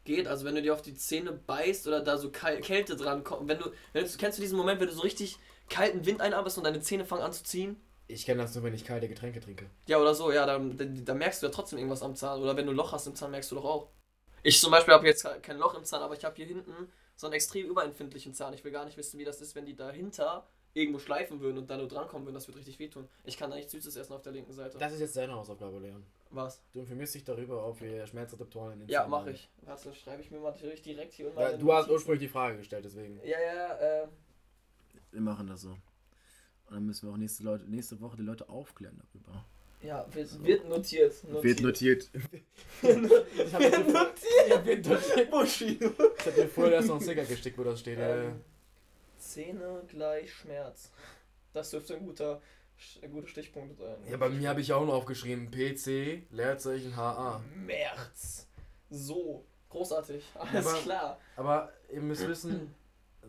Geht, also wenn du dir auf die Zähne beißt oder da so Kal Kälte dran kommt, wenn du, wenn du, kennst du diesen Moment, wenn du so richtig kalten Wind einatmest und deine Zähne fangen an zu ziehen? Ich kenne das nur, wenn ich kalte Getränke trinke. Ja, oder so, ja, da, da, da merkst du ja trotzdem irgendwas am Zahn. Oder wenn du ein Loch hast im Zahn, merkst du doch auch. Ich zum Beispiel habe jetzt kein Loch im Zahn, aber ich habe hier hinten so einen extrem überempfindlichen Zahn. Ich will gar nicht wissen, wie das ist, wenn die dahinter irgendwo schleifen würden und da nur drankommen würden. Das wird richtig wehtun. Ich kann da nichts Süßes essen auf der linken Seite. Das ist jetzt deine Hausaufgabe, Leon. Was? Du informierst dich darüber, ob wir Schmerzrezeptoren in den Ja, Zähnen mache ich. Warte, schreibe ich mir mal natürlich direkt hier unten. Meine du hast ursprünglich die Frage gestellt, deswegen. Ja, ja, äh. Wir machen das so. Und dann müssen wir auch nächste, Leute, nächste Woche die Leute aufklären darüber. Ja, wird, wird notiert, notiert. Wird notiert. [LAUGHS] ich hab jetzt [LAUGHS] notiert. Ja, wird notiert. Bushido. Ich hab dir vorher erst noch einen Sticker gestickt, wo das steht. äh. Ähm, Zähne gleich Schmerz. Das dürfte ein guter, ein guter Stichpunkt sein. Ja, bei mir habe ich auch noch aufgeschrieben: PC, Leerzeichen HA. März. So. Großartig. Alles aber- klar. Aber ihr müsst wissen,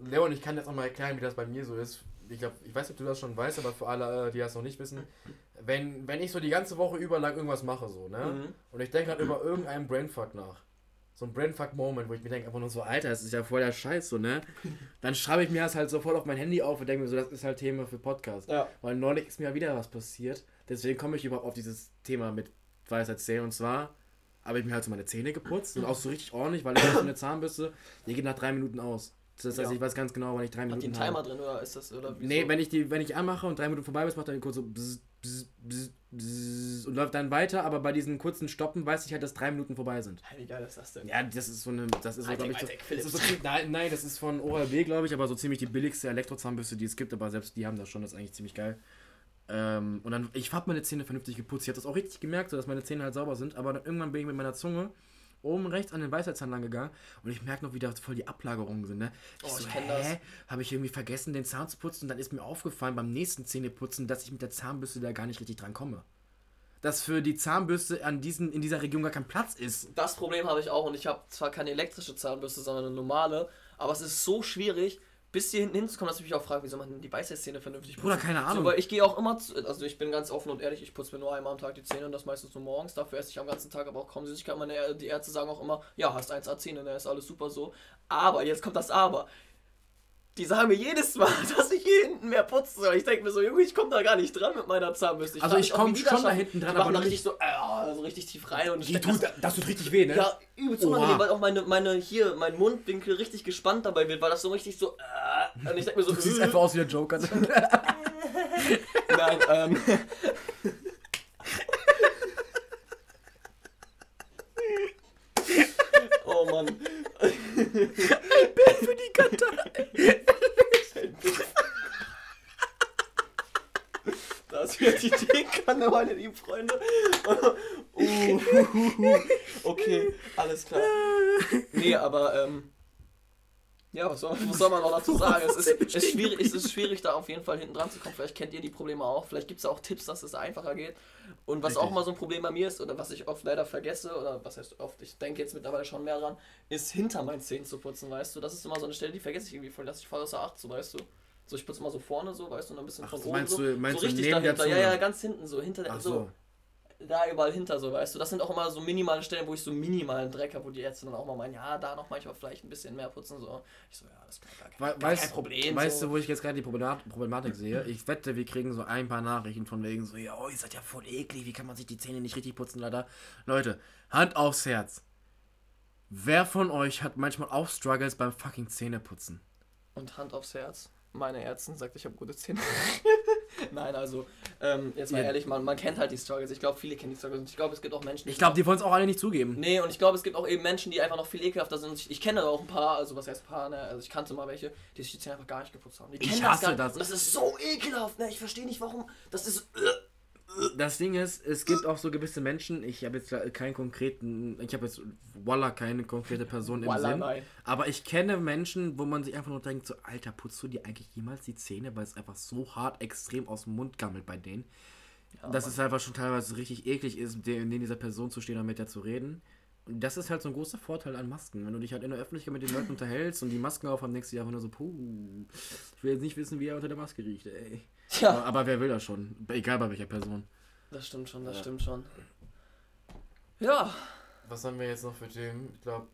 Leon, ich kann jetzt auch mal erklären, wie das bei mir so ist. Ich glaube, ich weiß nicht, ob du das schon weißt, aber für alle, äh, die das noch nicht wissen, wenn, wenn ich so die ganze Woche über lang irgendwas mache, so, ne? Mhm. Und ich denke halt über irgendeinen Brainfuck nach. So ein Brainfuck-Moment, wo ich mir denke, einfach nur so, Alter, das ist ja voll der Scheiß, so, ne? Dann schreibe ich mir das halt sofort auf mein Handy auf und denke mir so, das ist halt Thema für Podcast. Ja. Weil neulich ist mir wieder was passiert. Deswegen komme ich überhaupt auf dieses Thema mit Weisheitszähnen. Und zwar habe ich mir halt so meine Zähne geputzt und auch so richtig ordentlich, weil ich so eine Zahnbürste, die geht nach drei Minuten aus. Das heißt, Ja. ich weiß ganz genau, wann ich drei Hat die Minuten einen Timer habe. drin oder ist das oder? Nee, wenn ich die, wenn ich anmache und drei Minuten vorbei ist, macht er kurz so bzz, bzz, bzz, bzz und läuft dann weiter, aber bei diesen kurzen Stoppen weiß ich halt, dass drei Minuten vorbei sind. Wie geil ist das denn? Ja, das ist so eine, das ist so, glaube ich, so, das ist so nein, nein, das ist von Oral-B, glaube ich, aber so ziemlich die billigste Elektrozahnbürste, die es gibt, aber selbst die haben das schon, das ist eigentlich ziemlich geil. Ähm, und dann, ich habe meine Zähne vernünftig geputzt, ich habe das auch richtig gemerkt, so dass meine Zähne halt sauber sind, aber dann irgendwann bin ich mit meiner Zunge oben rechts an den Weisheitszahn lang gegangen und ich merke noch, wie da voll die Ablagerungen sind, ne? Oh, ich kenn das. Habe ich irgendwie vergessen, den Zahn zu putzen und dann ist mir aufgefallen beim nächsten Zähneputzen, dass ich mit der Zahnbürste da gar nicht richtig dran komme. Dass für die Zahnbürste an diesen, in dieser Region gar kein Platz ist. Das Problem habe ich auch und ich habe zwar keine elektrische Zahnbürste, sondern eine normale, aber es ist so schwierig, bis hier hinten hinzukommen, dass ich mich auch frage, wie soll man denn die Weisheitszähne vernünftig Bruder, keine Ahnung. So, weil ich gehe auch immer, zu, also ich bin ganz offen und ehrlich, ich putze mir nur einmal am Tag die Zähne und das meistens nur morgens. Dafür esse ich am ganzen Tag aber auch kaum Süßigkeiten. Meine, die Ärzte sagen auch immer, ja, hast 1A Zähne, da ist alles super so. Aber, jetzt kommt das Aber. Die sagen mir jedes Mal, [LAUGHS] dass ich hier hinten mehr putzen soll. Ich denke mir so, Junge, ich komme da gar nicht dran mit meiner Zahnbürste. Also ich mich auch, komm wie die schon da hinten dran, die aber da nicht- richtig so, äh, so richtig tief rein und Die tut, das tut richtig weh, ne? ja, übelst Oha. unangenehm, weil auch meine, meine, hier, mein Mundwinkel richtig gespannt dabei wird, weil das so richtig so, äh, und ich denke mir so, [LAUGHS] Du siehst äh, einfach aus wie der Joker. [LAUGHS] Nein, ähm. oh Mann. Für die Kante. Das wird die Teekanne, meine lieben Freunde. Uh, okay, alles klar. Nee, aber ähm. Ja, was soll, was soll man noch dazu sagen? Es [LAUGHS] ist, ist schwierig, es ist schwierig, da auf jeden Fall hinten dran zu kommen. Vielleicht kennt ihr die Probleme auch. Vielleicht gibt es auch Tipps, dass es einfacher geht. Und was auch Richtig. mal so ein Problem bei mir ist, oder was ich oft leider vergesse, oder was heißt oft, ich denke jetzt mittlerweile schon mehr dran, ist hinter meinen Zähnen zu putzen, weißt du? Das ist immer so eine Stelle, die vergesse ich irgendwie voll, dass ich voll außer Acht, so, weißt du? So, ich putze immer so vorne so, weißt du, und ein bisschen Ach, von so oben meinst so. du- meinst so du richtig neben der dahinter. Ja, ja, ganz hinten so, hinter der, so, so. Da überall hinter so, weißt du. Das sind auch immer so minimale Stellen, wo ich so minimalen Dreck habe, wo die Ärzte dann auch mal meinen, ja, da noch manchmal vielleicht ein bisschen mehr putzen, so. Ich so, ja, das ist gar, gar, We gar weißt, kein Problem. Weißt so. du, wo ich jetzt gerade die Problemat- Problematik sehe? Ich wette, wir kriegen so ein paar Nachrichten von wegen so, ja, oh, ihr seid ja voll eklig, wie kann man sich die Zähne nicht richtig putzen, leider. Leute, Hand aufs Herz. Wer von euch hat manchmal auch Struggles beim fucking Zähneputzen? Und Hand aufs Herz. Meine Ärztin sagt, ich habe gute Zähne. [LAUGHS] [LAUGHS] Nein, also, ähm, jetzt mal Ja. ehrlich, man, man kennt halt die Struggles. Ich glaube, viele kennen die Struggles. Und ich glaube, es gibt auch Menschen, die Ich glaube, die wollen es auch alle nicht zugeben. Nee, und ich glaube, es gibt auch eben Menschen, die einfach noch viel ekelhafter sind. Ich, ich kenne auch ein paar, also was heißt paar, ne? Also ich kannte mal welche, die sich die Zähne einfach gar nicht geputzt haben. Die Ich kennen hasse gar nicht. das. Und das ist so ekelhaft, ne? Ich verstehe nicht warum. Das ist. Das Ding ist, es gibt auch so gewisse Menschen, ich habe jetzt keinen konkreten, ich habe jetzt, voila, keine konkrete Person im Voila, Sinn. nein. Aber ich kenne Menschen, wo man sich einfach nur denkt, so, Alter, putzt du dir eigentlich jemals die Zähne, weil es einfach so hart extrem aus dem Mund gammelt bei denen. dass es einfach schon teilweise richtig eklig ist, neben dieser Person zu stehen und mit der zu reden. Das ist halt so ein großer Vorteil an Masken. Wenn du dich halt in der Öffentlichkeit mit den Leuten unterhältst und die Masken aufhaben, denkst du dir einfach nur so, puh, ich will jetzt nicht wissen, wie er unter der Maske riecht, ey. Tja, Aber, aber wer will das schon? Egal bei welcher Person. das stimmt schon, das Ja. stimmt schon. Ja, Was haben wir jetzt noch für Themen? Ich glaube.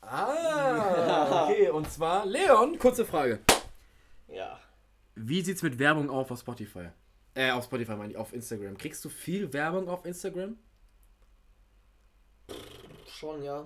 Ah, [LAUGHS] okay. Und zwar, Leon, kurze Frage. ja. Wie sieht's mit Werbung auf auf Spotify? Äh, auf Spotify meine ich, auf Instagram. Kriegst du viel Werbung auf Instagram? Schon, ja.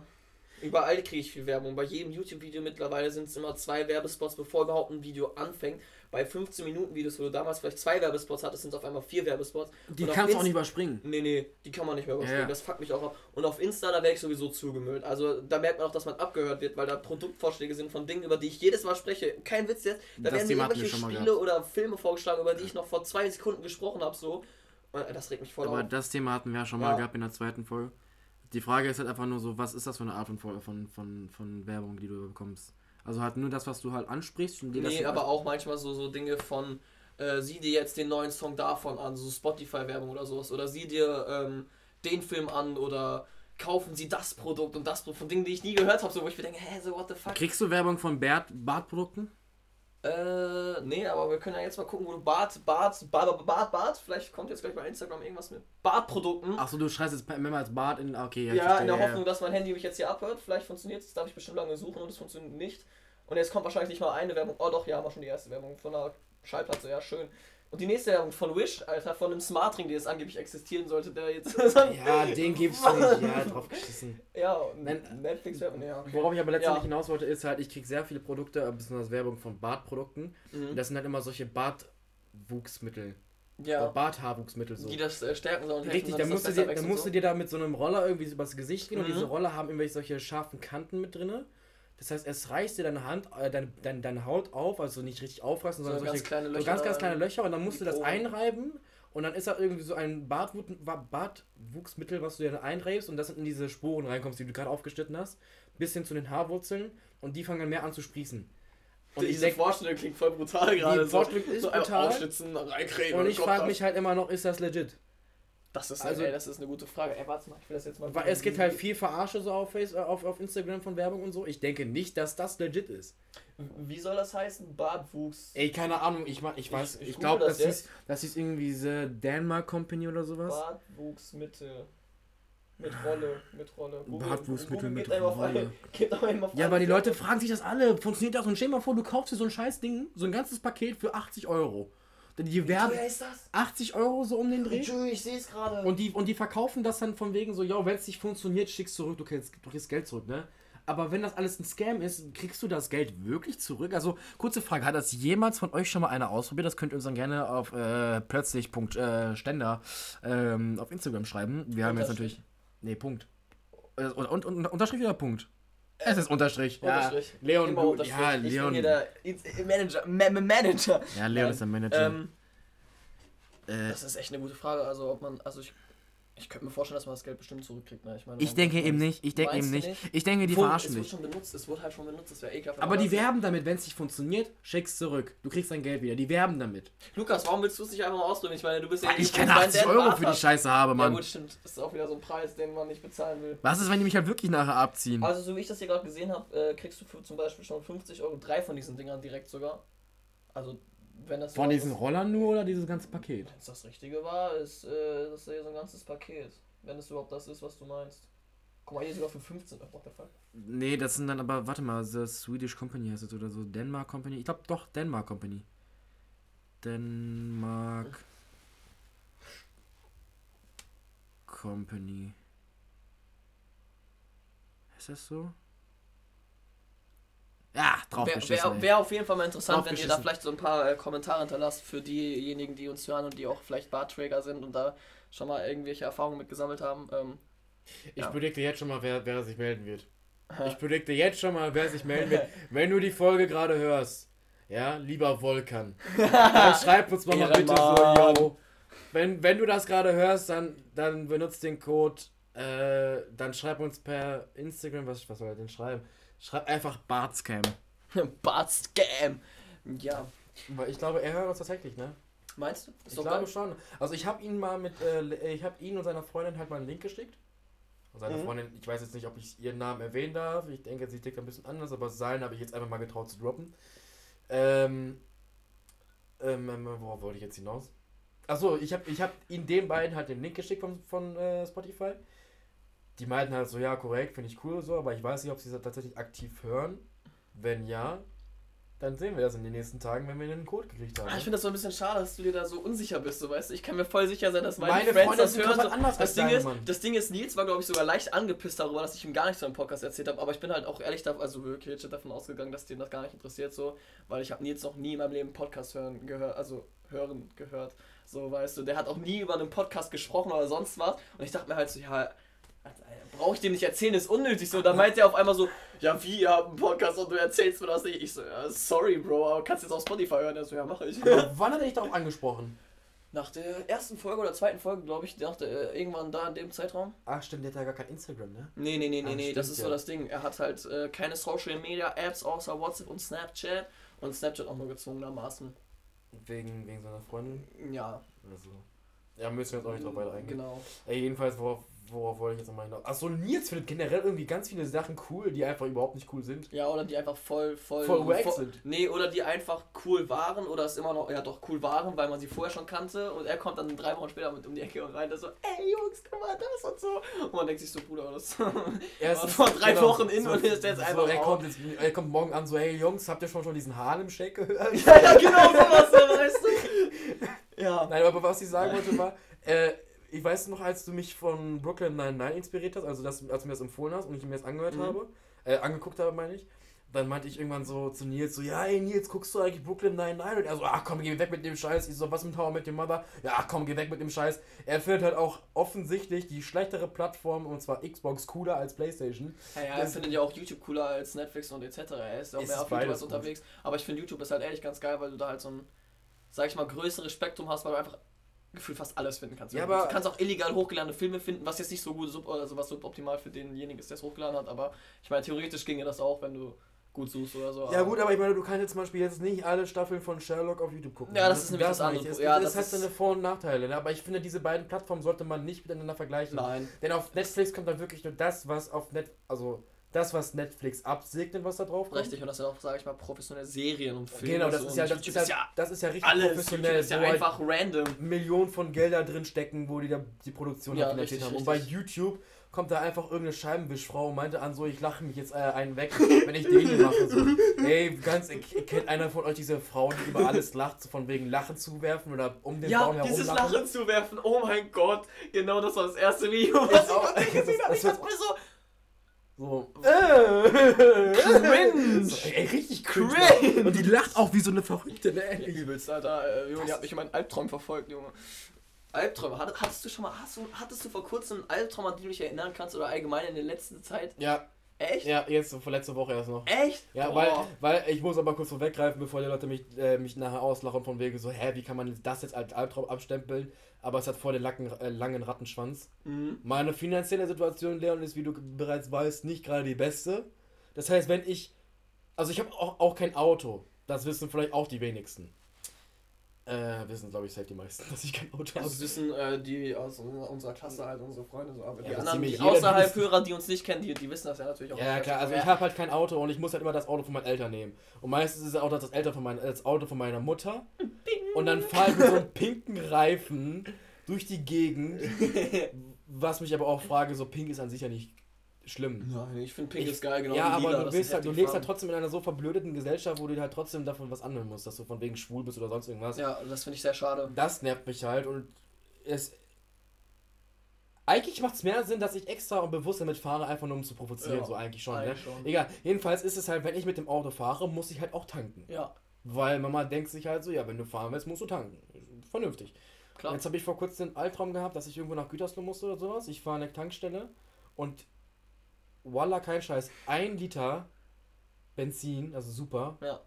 Überall kriege ich viel Werbung. Bei jedem YouTube-Video mittlerweile sind es immer zwei Werbespots, bevor überhaupt ein Video anfängt. Bei 15-Minuten-Videos, wo du damals vielleicht zwei Werbespots hattest, sind es auf einmal vier Werbespots. Die Und kannst du auch nicht überspringen. Nee, nee, die kann man nicht mehr überspringen. Ja. Das fuckt mich auch ab. Und auf Insta, da werde ich sowieso zugemüllt. Also da merkt man auch, dass man abgehört wird, weil da Produktvorschläge sind von Dingen, über die ich jedes Mal spreche. Kein Witz jetzt. Da Das werden mir irgendwelche schon mal Spiele oder Filme vorgeschlagen, über die ich noch vor zwei Sekunden gesprochen habe. So. Und das regt mich voll Aber auf. das Thema hatten wir ja schon mal Ja. gehabt in der zweiten Folge. Die Frage ist halt einfach nur so, was ist das für eine Art von, von, von, von Werbung, die du bekommst? Also halt nur das, was du halt ansprichst und dir Nee, aber auch manchmal so, so Dinge von, äh, sieh dir jetzt den neuen Song davon an, so Spotify-Werbung oder sowas. Oder sieh dir ähm, den Film an oder kaufen sie das Produkt und das Produkt von Dingen, die ich nie gehört habe, so wo ich mir denke, hä, so what the fuck. Kriegst du Werbung von Bart, Bartprodukten? Äh, nee, aber wir können ja jetzt mal gucken, wo du Bart, Bart, Bart, Bart, Bart, vielleicht kommt jetzt gleich bei Instagram irgendwas mit Bartprodukten. Achso, du schreibst jetzt mehrmals Bart in. Okay, ja, Ja, in der Hoffnung, dass mein Handy mich jetzt hier abhört. Vielleicht funktioniert es, darf ich bestimmt lange suchen und es funktioniert nicht. Und jetzt kommt wahrscheinlich nicht mal eine Werbung. Oh doch, ja, haben wir schon die erste Werbung von einer Schallplatte, ja, schön. Und die nächste Werbung von Wish, Alter, von einem Smartring, der jetzt angeblich existieren sollte, der jetzt. Ja, den gibt's nicht. Ja, [LAUGHS] drauf geschissen. ja, und Nein, Netflix-Werbung, ja. Okay. Worauf ich aber letztendlich Ja. hinaus wollte, ist halt, ich krieg sehr viele Produkte, besonders Werbung von Bartprodukten. Mhm. Und das sind halt immer solche Bartwuchsmittel. Ja, Barthaarwuchsmittel so. die das äh, stärken sollen. Richtig, dann musst, dir, dann und musst du dir da mit so einem Roller irgendwie übers Gesicht gehen und Mhm. diese Roller haben irgendwelche solche scharfen Kanten mit drinne. Das heißt, es reißt dir deine Hand, äh, deine, deine, deine Haut auf, also nicht richtig aufreißen, So sondern ganz solche kleine so Löcher ganz, ganz kleine Löcher und dann musst du das einreiben und dann ist da irgendwie so ein Bartwut, Wa- Bartwuchsmittel, was du dir dann einreibst und das in diese Sporen reinkommst, die du gerade aufgeschnitten hast, bis hin zu den Haarwurzeln und die fangen dann mehr an zu sprießen. Und ich Diese denk, Vorstellung klingt voll brutal gerade. Vorstellung ist so brutal. Aufschlitzen, und ich frage mich halt immer noch, ist das legit? Das ist, Also- ey, das ist eine gute Frage. Ey, warte mal, ich will das jetzt mal. Weil es gibt halt viel Verarsche so auf, Face, äh, auf, auf Instagram von Werbung und so. Ich denke nicht, dass das legit ist. Wie soll das heißen? Bartwuchs. Ey, keine Ahnung, ich, ich weiß, Ich- ich, ich glaube, das, das hieß, das hieß irgendwie diese Denmark Company oder sowas. Bartwuchsmittel. Mit Rolle, mit Rolle. Bartwuchsmittel mit Rolle. [LAUGHS] eine- Ja, aber die eine- Leute fragen sich das alle. Funktioniert das? Und stell dir mal vor, du kaufst dir so ein scheiß Ding, so ein ganzes Paket für 80 Euro. Denn die werben Wer ist das? 80 Euro so um den Dreh. Entschuldigung, ich sehe es gerade. Und die, und die verkaufen das dann von wegen so, ja, wenn es nicht funktioniert, schickst du zurück, du kriegst, du kriegst Geld zurück, ne? Aber wenn das alles ein Scam ist, kriegst du das Geld wirklich zurück? Also, kurze Frage, hat das jemals von euch schon mal einer ausprobiert? Das könnt ihr uns dann gerne auf äh, plötzlich.ständer ähm, auf Instagram schreiben. Wir haben jetzt natürlich. Nee, Punkt. Äh, Und, und, und, Unterstrich oder Punkt? Es ist Unterstrich. Unterstrich. Ja, Leon, Immer Unterstrich. ja, Ich bin Leon. hier der Manager. Ma Ma- Manager. Ja, Leon Nein. ist der Manager. Ähm, äh, das ist echt eine gute Frage. Also, ob man. Also, ich. Ich könnte mir vorstellen, dass man das Geld bestimmt zurückkriegt. Ne? Ich, meine, ich denke eben nicht. Ich denke eben du nicht. Ich denke, die Wo- verarschen Es dich. wird schon benutzt. Es wurde halt schon benutzt. Das wäre ekelhaft. Aber die das- werben damit, wenn es nicht funktioniert, schick's zurück. Du kriegst dein Geld wieder. Die werben damit. Lukas, warum willst du es nicht einfach mal ausdrücken? Ich meine, du bist ja ich dein- 80 dein Euro für die. Scheiße habe, Ja Mann. gut, stimmt. Das ist auch wieder so ein Preis, den man nicht bezahlen will. Was ist, wenn die mich halt wirklich nachher abziehen? Also so wie ich das hier gerade gesehen habe, äh, kriegst du für zum Beispiel schon 50 Euro drei von diesen Dingern direkt sogar. Also wenn das Von so- diesen Rollern nur oder dieses ganze Paket? Wenn es das Richtige war, ist äh, das hier so ein ganzes Paket. Wenn es überhaupt das ist, was du meinst. Guck mal, hier sogar für 15 Euro. What the fuck? Nee, das sind dann aber, warte mal, The Swedish Company heißt es oder so. Denmark Company. Ich glaube doch, Denmark Company. Denmark Company. Ist das so? Ja, drauf Wäre wär, wär auf jeden Fall mal interessant, wenn ihr da vielleicht so ein paar äh, Kommentare hinterlasst für diejenigen, die uns hören und die auch vielleicht Bartträger sind und da schon mal irgendwelche Erfahrungen mit gesammelt haben. Ähm, Ich Ja. predikte jetzt schon mal, wer, wer sich melden wird. Ich predikte jetzt schon mal, wer sich melden wird. [LAUGHS] Wenn du die Folge gerade hörst, ja, lieber Volkan, [LAUGHS] dann schreib uns mal, mal bitte so, yo. Wenn, wenn du das gerade hörst, dann, dann benutzt den Code, äh, dann schreib uns per Instagram, was, was soll er denn schreiben? Schreib einfach Bartscam. [LAUGHS] Bart-Scam! Ja. Weil ich glaube, er hört uns tatsächlich, ne? Meinst du? Ist Ich glaube geil. schon. Also ich habe ihn mal mit, äh, ich habe ihn und seiner Freundin halt mal einen Link geschickt. Und Seine Mhm. Freundin, ich weiß jetzt nicht, ob ich ihren Namen erwähnen darf. Ich denke, sie tickt ein bisschen anders, aber seinen habe ich jetzt einfach mal getraut zu droppen. Ähm, ähm, ähm, worauf wollte ich jetzt hinaus? Achso, ich habe ich hab ihnen den beiden halt den Link geschickt von, von äh, Spotify. Die meinten halt so, ja, korrekt, finde ich cool so, aber ich weiß nicht, ob sie das tatsächlich aktiv hören. Wenn ja, dann sehen wir das in den nächsten Tagen, wenn wir den Code gekriegt haben. Ah, ich finde das so ein bisschen schade, dass du dir da so unsicher bist, so weißt du. Ich kann mir voll sicher sein, dass meine, Meine Friends Freunde das hören. So. anders Das Ding, ist, das Ding ist, Nils war, glaube ich, sogar leicht angepisst darüber, dass ich ihm gar nichts so im Podcast erzählt habe. Aber ich bin halt auch ehrlich davon, also wirklich davon ausgegangen, dass den das gar nicht interessiert, so. Weil ich habe Nils noch nie in meinem Leben Podcast hören gehört, also hören gehört. So, weißt du. Der hat auch nie über einen Podcast gesprochen oder sonst was. Und ich dachte mir halt so, ja. Brauche ich dem nicht erzählen, ist unnötig so. Dann meint er auf einmal so, ja wie, ihr habt einen Podcast und du erzählst mir das nicht. Ich so, ja, sorry, Bro, aber kannst jetzt auf Spotify hören. Er so, ja, mache ich. Aber wann hat er dich darauf angesprochen? Nach der ersten Folge oder zweiten Folge, glaube ich, dachte äh, irgendwann da in dem Zeitraum. Ach stimmt, der hat ja gar kein Instagram, ne? Nee, nee, nee, nee, Ah, nee, das ist stimmt, so ja. das Ding. Er hat halt äh, keine Social Media Apps außer WhatsApp und Snapchat und Snapchat auch nur gezwungenermaßen. Wegen, wegen seiner Freundin. Ja, Also. Ja, müssen wir jetzt auch nicht drauf weiter eingehen. genau. Ey, jedenfalls, worauf, worauf wollte ich jetzt nochmal hinaus? Achso, Nils findet generell irgendwie ganz viele Sachen cool, die einfach überhaupt nicht cool sind. Ja, oder die einfach voll, voll, Voll wack voll- sind. Nee, oder die einfach cool waren oder es immer noch, ja doch cool waren, weil man sie vorher schon kannte und er kommt dann drei Wochen später mit um die Ecke und meint so, ey Jungs, guck mal das und so. Und man denkt sich so, Bruder, das Er war vor drei Wochen in und ist jetzt so, einfach er kommt, jetzt, er kommt morgen an, so, hey Jungs, habt ihr schon schon diesen Harlem-Shake gehört? [LAUGHS] Ja, ja, genau sowas, so, weißt du. [LAUGHS] Ja. Nein, aber was ich sagen wollte war, äh, ich weiß noch, als du mich von Brooklyn 99 inspiriert hast, also das, als du mir das empfohlen hast und ich mir das angehört Mhm. habe, äh, angeguckt habe, meine ich, dann meinte ich irgendwann so zu Nils, so, ja, ey Nils, guckst du eigentlich Brooklyn 99? Und er so, ach komm, geh weg mit dem Scheiß. Ich so, was mit I Met Your Mother? Ja, ach komm, geh weg mit dem Scheiß. Er findet halt auch offensichtlich die schlechtere Plattform, und zwar Xbox, cooler als Playstation. Ja, ja, er findet ja auch YouTube cooler als Netflix und etc. Er ist ja auch Es mehr ist auf YouTube als unterwegs. Aber ich finde YouTube ist halt ehrlich ganz geil, weil du da halt so ein, sag ich mal, größeres Spektrum hast, weil du einfach gefühlt fast alles finden kannst. Ja, du aber- kannst auch illegal hochgeladene Filme finden, was jetzt nicht so gut sub, also was suboptimal für denjenigen ist, der es hochgeladen hat. Aber ich meine, theoretisch ginge das auch, wenn du gut suchst oder so. Ja gut, aber ich meine, du kannst jetzt zum Beispiel jetzt nicht alle Staffeln von Sherlock auf YouTube gucken. Ja, das ist nämlich das meine andere. Es, Ja, es das hat seine Vor- und Nachteile, ne? aber ich finde, diese beiden Plattformen sollte man nicht miteinander vergleichen. Nein. Denn auf Netflix kommt dann wirklich nur das, was auf Net, also das, was Netflix absegnet, was da drauf kommt. Richtig, und das sind auch, sage ich mal, professionelle Serien und Filme. Genau, das so. ist ja, das YouTube ist ja, das ist ja richtig alles. professionell, YouTube ist ja wo halt einfach random. Millionen von Gelder drin stecken, wo die da die Produktion Ja, ja, finanziert richtig, haben. Und bei. YouTube kommt da einfach irgendeine Scheibenwischfrau und meinte an, so ich lache mich jetzt äh, einen weg, [LAUGHS] wenn ich den hier mache. So. Ey, ganz, ich, kennt einer von euch diese Frau, die über alles lacht, so von wegen Lachen zuwerfen oder um den Baum Ja, herum dieses Lachen zu werfen, oh mein Gott, genau das war das erste Video, was Ist ich dir gesehen [LAUGHS] habe. Ich das- dachte mir so, So. Cringe. So, [LAUGHS] ey, richtig cringe. Cringe. Und die lacht auch wie so eine Verrückte, ne? Ehrlich. übelst, Alter, äh, Junge, die hat mich in meinen Albtraum verfolgt, Junge. Albträume, Hat- hattest du schon mal, hast du, hattest du vor kurzem einen Albtraum, an den du dich erinnern kannst oder allgemein in der letzten Zeit? Ja, Echt? ja, jetzt so vor letzte Woche erst noch. Echt? Ja, Boah. weil, weil ich muss aber kurz vorweggreifen, bevor die Leute mich, äh, mich nachher auslachen von wegen so, hä, wie kann man das jetzt als Albtraum abstempeln? Aber es hat vor den Lacken, äh, langen Rattenschwanz. Mhm. Meine finanzielle Situation, Leon, ist, wie du bereits weißt, nicht gerade die beste. Das heißt, wenn ich, also ich habe auch, auch kein Auto. Das wissen vielleicht auch die wenigsten. Äh, wissen, glaube ich, selbst die meisten, [LAUGHS] dass ich kein Auto habe. Das wissen äh, die aus unserer Klasse halt, unsere Freunde so, aber die Ja, das anderen, die die außerhalb [LAUGHS] Hörer, die uns nicht kennen, die, die wissen das ja natürlich auch. Ja, klar, also ich habe halt kein Auto und ich muss halt immer das Auto von meinen Eltern nehmen. Und meistens ist auch das, Eltern von mein, das Auto von meiner Mutter. Und dann fahre ich mit so einem pinken Reifen durch die Gegend. [LAUGHS] Was mich aber auch frage, so pink ist an sich ja nicht schlimm. Nein, ich finde Pink Ich- ist geil, genau ja, aber Lila, du, bist halt, du heftige lebst halt trotzdem in einer so verblödeten Gesellschaft, wo du halt trotzdem davon was annehmen musst, dass du von wegen schwul bist oder sonst irgendwas. Ja, das finde ich sehr schade. Das nervt mich halt und es. Eigentlich macht es mehr Sinn, dass ich extra und bewusst damit fahre, einfach nur um zu provozieren, Ja, so eigentlich schon, eigentlich ne? schon. Egal, jedenfalls ist es halt, wenn ich mit dem Auto fahre, muss ich halt auch tanken. Ja, Weil Mama denkt sich halt so, ja, wenn du fahren willst, musst du tanken. Vernünftig. klar. Jetzt habe ich vor kurzem den Albtraum gehabt, dass ich irgendwo nach Gütersloh musste oder sowas. Ich fahre an eine Tankstelle und voila, kein Scheiß, ein Liter Benzin, also super, Ja.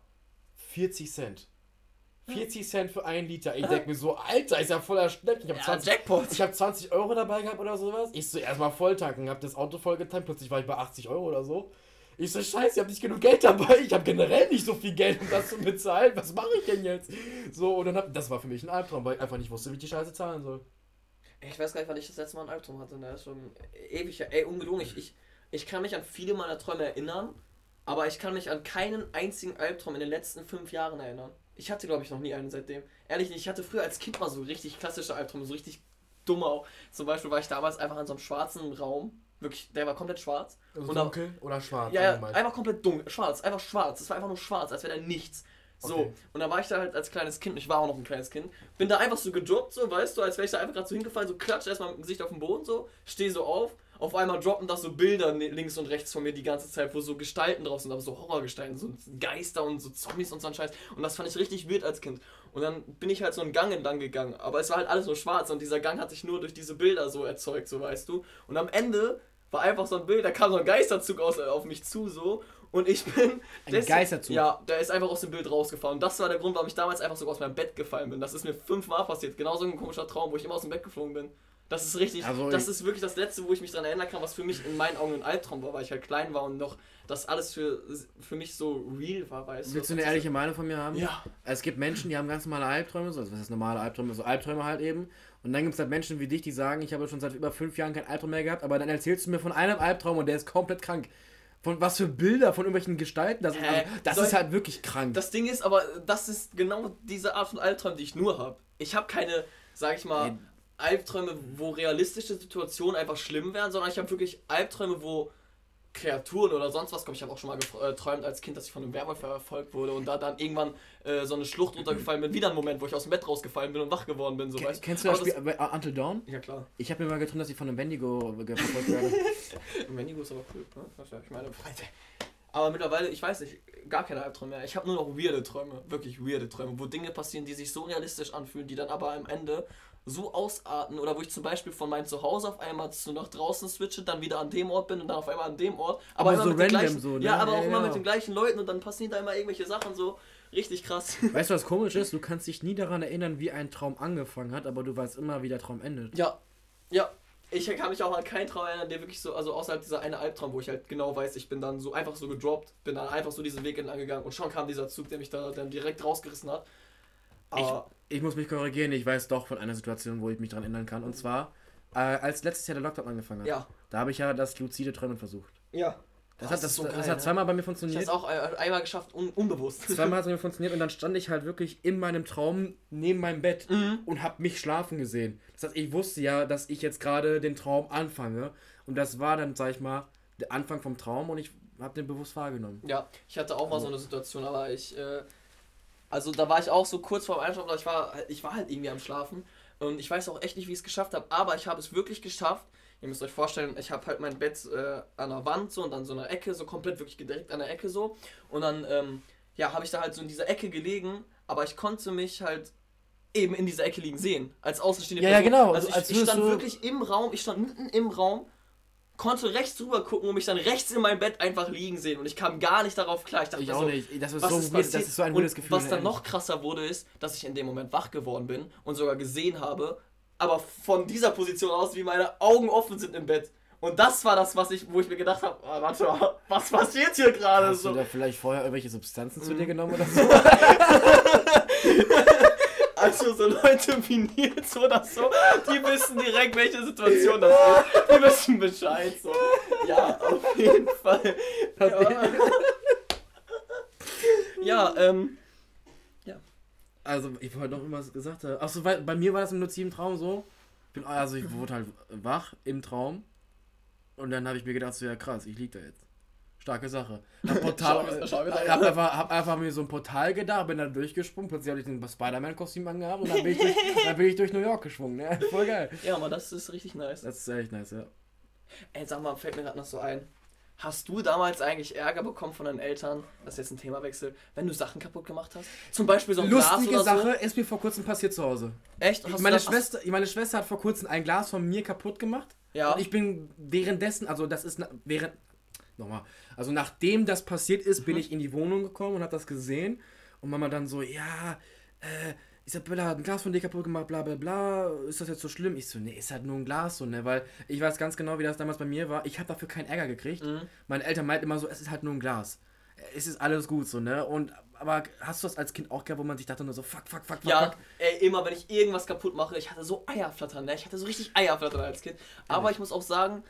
40 Cent. 40 Cent für ein Liter. Ich [LAUGHS] denke mir so, Alter, ist ja voller Schneck. Ich habe Ja, 20, Jackpot. ich hab 20 Euro dabei gehabt oder sowas. Ich so erstmal voll tanken, hab das Auto voll getankt, plötzlich war ich bei 80 Euro oder so. Ich so, scheiße, ich hab nicht genug Geld dabei. Ich habe generell nicht so viel Geld, um das zu bezahlen. Was mache ich denn jetzt? So, und dann hab, das war für mich ein Albtraum, weil ich einfach nicht wusste, wie ich die Scheiße zahlen soll. Ich weiß gar nicht, wann ich das letzte Mal einen Albtraum hatte. Ne? Ist schon ewig. Ey, ungelogen. Ich, ich, ich kann mich an viele meiner Träume erinnern, aber ich kann mich an keinen einzigen Albtraum in den letzten fünf Jahren erinnern. Ich hatte, glaube ich, noch nie einen seitdem. Ehrlich nicht. Ich hatte früher als Kind mal so richtig klassische Albträume, so richtig dumme auch. Zum Beispiel war ich damals einfach in so einem schwarzen Raum. Wirklich, der war komplett schwarz. Also Und dunkel oder schwarz? Ja, einfach komplett dunkel, schwarz, einfach schwarz. Es war einfach nur schwarz, als wäre da nichts. So, Okay. und da war ich da halt als kleines Kind, ich war auch noch ein kleines Kind, bin da einfach so gedroppt, so, weißt du, als wäre ich da einfach gerade so hingefallen, so klatsch erstmal mit dem Gesicht auf den Boden, so, steh so auf, auf einmal droppen da so Bilder links und rechts von mir die ganze Zeit, wo so Gestalten drauf sind, aber so Horrorgestalten, so Geister und so Zombies und so ein Scheiß. Und das fand ich richtig weird als Kind. Und dann bin ich halt so einen Gang entlang gegangen, aber es war halt alles nur schwarz und dieser Gang hat sich nur durch diese Bilder so erzeugt, so weißt du. Und am Ende war einfach so ein Bild, da kam so ein Geisterzug aus, auf mich zu so und ich bin. Ein des- Geisterzug? Ja, der ist einfach aus dem Bild rausgefahren. Und das war der Grund, warum ich damals einfach sogar aus meinem Bett gefallen bin. Das ist mir fünfmal passiert. Genauso ein komischer Traum, wo ich immer aus dem Bett geflogen bin. Das ist richtig. Also das ist wirklich das Letzte, wo ich mich daran erinnern kann, was für mich in meinen Augen ein Albtraum war, weil ich halt klein war und noch das alles für, für mich so real war, weißt Willst du eine ehrliche Meinung von mir haben? Ja. Es gibt Menschen, die haben ganz normale Albträume, so, also was heißt normale Albträume, so Albträume halt eben. Und dann gibt es halt Menschen wie dich, die sagen, ich habe schon seit über fünf Jahren keinen Albtraum mehr gehabt, aber dann erzählst du mir von einem Albtraum und der ist komplett krank. Von was für Bilder, von irgendwelchen Gestalten, das, Hä? also, das ist halt wirklich krank. Das Ding ist aber, das ist genau diese Art von Albtraum, die ich nur habe. Ich habe keine, sag ich mal, Nee. Albträume, wo realistische Situationen einfach schlimm wären, sondern ich habe wirklich Albträume, wo Kreaturen oder sonst was kommen. Ich habe auch schon mal gefr- äh, geträumt als Kind, dass ich von einem Werwolf verfolgt wurde und da dann irgendwann äh, so eine Schlucht runtergefallen bin. Wieder ein Moment, wo ich aus dem Bett rausgefallen bin und wach geworden bin. So, Ken- weißt Kennst du das Aber Spiel äh, Until Dawn? Ja, klar. Ich habe mir mal geträumt, dass ich von einem Wendigo verfolgt werde. [LAUGHS] Wendigo ist aber cool, ne? Das ich meine, Freitag. Aber mittlerweile, ich weiß nicht, gar keine Albträume mehr. Ich habe nur noch weirde Träume, wirklich weirde Träume, wo Dinge passieren, die sich so realistisch anfühlen, die dann aber am Ende so ausarten oder wo ich zum Beispiel von meinem Zuhause auf einmal zu nach draußen switche, dann wieder an dem Ort bin und dann auf einmal an dem Ort. Aber immer so mit den random gleichen, so, ne? Ja, aber Ja, auch immer genau. mit den gleichen Leuten und dann passieren da immer irgendwelche Sachen so richtig krass. [LAUGHS] weißt du, was komisch ist? Du kannst dich nie daran erinnern, wie ein Traum angefangen hat, aber du weißt immer, wie der Traum endet. Ja, ja. Ich kann mich auch an keinen Traum erinnern, der wirklich so, also außerhalb dieser eine Albtraum, wo ich halt genau weiß, ich bin dann so einfach so gedroppt, bin dann einfach so diesen Weg entlang gegangen und schon kam dieser Zug, der mich da dann direkt rausgerissen hat. Aber Ich muss mich korrigieren, ich weiß doch von einer Situation, wo ich mich daran erinnern kann. Und zwar, äh, als letztes Jahr der Lockdown angefangen hat. ja, Da habe ich ja das luzide Träumen versucht. ja. Das, hat, das, so das hat ne? zweimal bei mir Ich hab's funktioniert. auch äh, einmal geschafft, un unbewusst. [LAUGHS] Zweimal hat es bei mir funktioniert und dann stand ich halt wirklich in meinem Traum neben meinem Bett Mhm. und habe mich schlafen gesehen. Das heißt, ich wusste ja, dass ich jetzt gerade den Traum anfange. Und das war dann, sag ich mal, der Anfang vom Traum und ich habe den bewusst wahrgenommen. Ja, ich hatte auch mal so eine Situation, aber ich, äh, also da war ich auch so kurz vor dem Einschlafen, aber ich war, ich war halt irgendwie am Schlafen und ich weiß auch echt nicht, wie ich es geschafft habe, aber ich habe es wirklich geschafft. Ihr müsst euch vorstellen, ich habe halt mein Bett äh, an der Wand so und dann so eine Ecke, so komplett wirklich direkt an der Ecke so und dann, ähm, ja, habe ich da halt so in dieser Ecke gelegen, aber ich konnte mich halt eben in dieser Ecke liegen sehen, als außenstehende Ja, ja, genau, Also ich, ich stand wirklich im Raum, ich stand mitten im Raum konnte rechts rüber gucken und mich dann rechts in mein Bett einfach liegen sehen und ich kam gar nicht darauf klar. Ich dachte Ich auch so, nicht. Das ist was so ist weird, das ist so ein weirdes Gefühl. was dann noch krasser wurde, ist, dass ich in dem Moment wach geworden bin und sogar gesehen habe, aber von dieser Position aus, wie meine Augen offen sind im Bett. Und das war das, was ich, wo ich mir gedacht habe, ah, warte mal, was passiert hier gerade Hast so? du da vielleicht vorher irgendwelche Substanzen zu Mhm. dir genommen oder [LAUGHS] so? [LAUGHS] Also so Leute wie Nils oder so, die wissen direkt, welche Situation das ist. Die wissen Bescheid. So. Ja, auf jeden Fall. Ja, ja ähm. Also, ich wollte noch irgendwas gesagt haben. Achso, weil bei mir war das im luziden Traum so. Bin, also, ich wurde halt wach im Traum. Und dann habe ich mir gedacht, so, ja krass, ich lieg da jetzt. Starke Sache. Hab, Portal, [LAUGHS] Sache. äh, hab, einfach, hab einfach mir so ein Portal gedacht, bin dann durchgesprungen. Plötzlich habe ich ein Spider-Man-Kostüm angehabt und dann bin, ich durch, [LAUGHS] dann bin ich durch New York geschwungen. Ne? [LAUGHS] Voll geil. Ja, aber das ist richtig nice. Das ist echt nice, ja. Ey, sag mal, fällt mir gerade noch so ein. Hast du damals eigentlich Ärger bekommen von deinen Eltern, das ist jetzt ein Themawechsel, wenn du Sachen kaputt gemacht hast? Zum Beispiel so ein Lustige Glas oder Sache, so? ist mir vor kurzem passiert zu Hause. Echt? Hast Meine Schwester, meine Schwester hat vor kurzem ein Glas von mir kaputt gemacht. Ja. Und ich bin währenddessen, also das ist während. Nochmal. Also nachdem das passiert ist, bin Mhm. ich in die Wohnung gekommen und habe das gesehen. Und Mama dann so, ja, äh, Isabella hat ein Glas von dir kaputt gemacht, bla bla bla. Ist das jetzt so schlimm? Ich so, nee, ist halt nur ein Glas so, ne? Weil ich weiß ganz genau, wie das damals bei mir war. Ich habe dafür keinen Ärger gekriegt. Mhm. Meine Eltern meinten immer so, es ist halt nur ein Glas. Es ist alles gut so, ne? Und aber hast du das als Kind auch gehabt, wo man sich dachte nur so, fuck, fuck, fuck, fuck, Ja, fuck. ey, immer wenn ich irgendwas kaputt mache, ich hatte so Eierflattern, ne? Ich hatte so richtig Eierflattern als Kind. Aber ich muss auch sagen,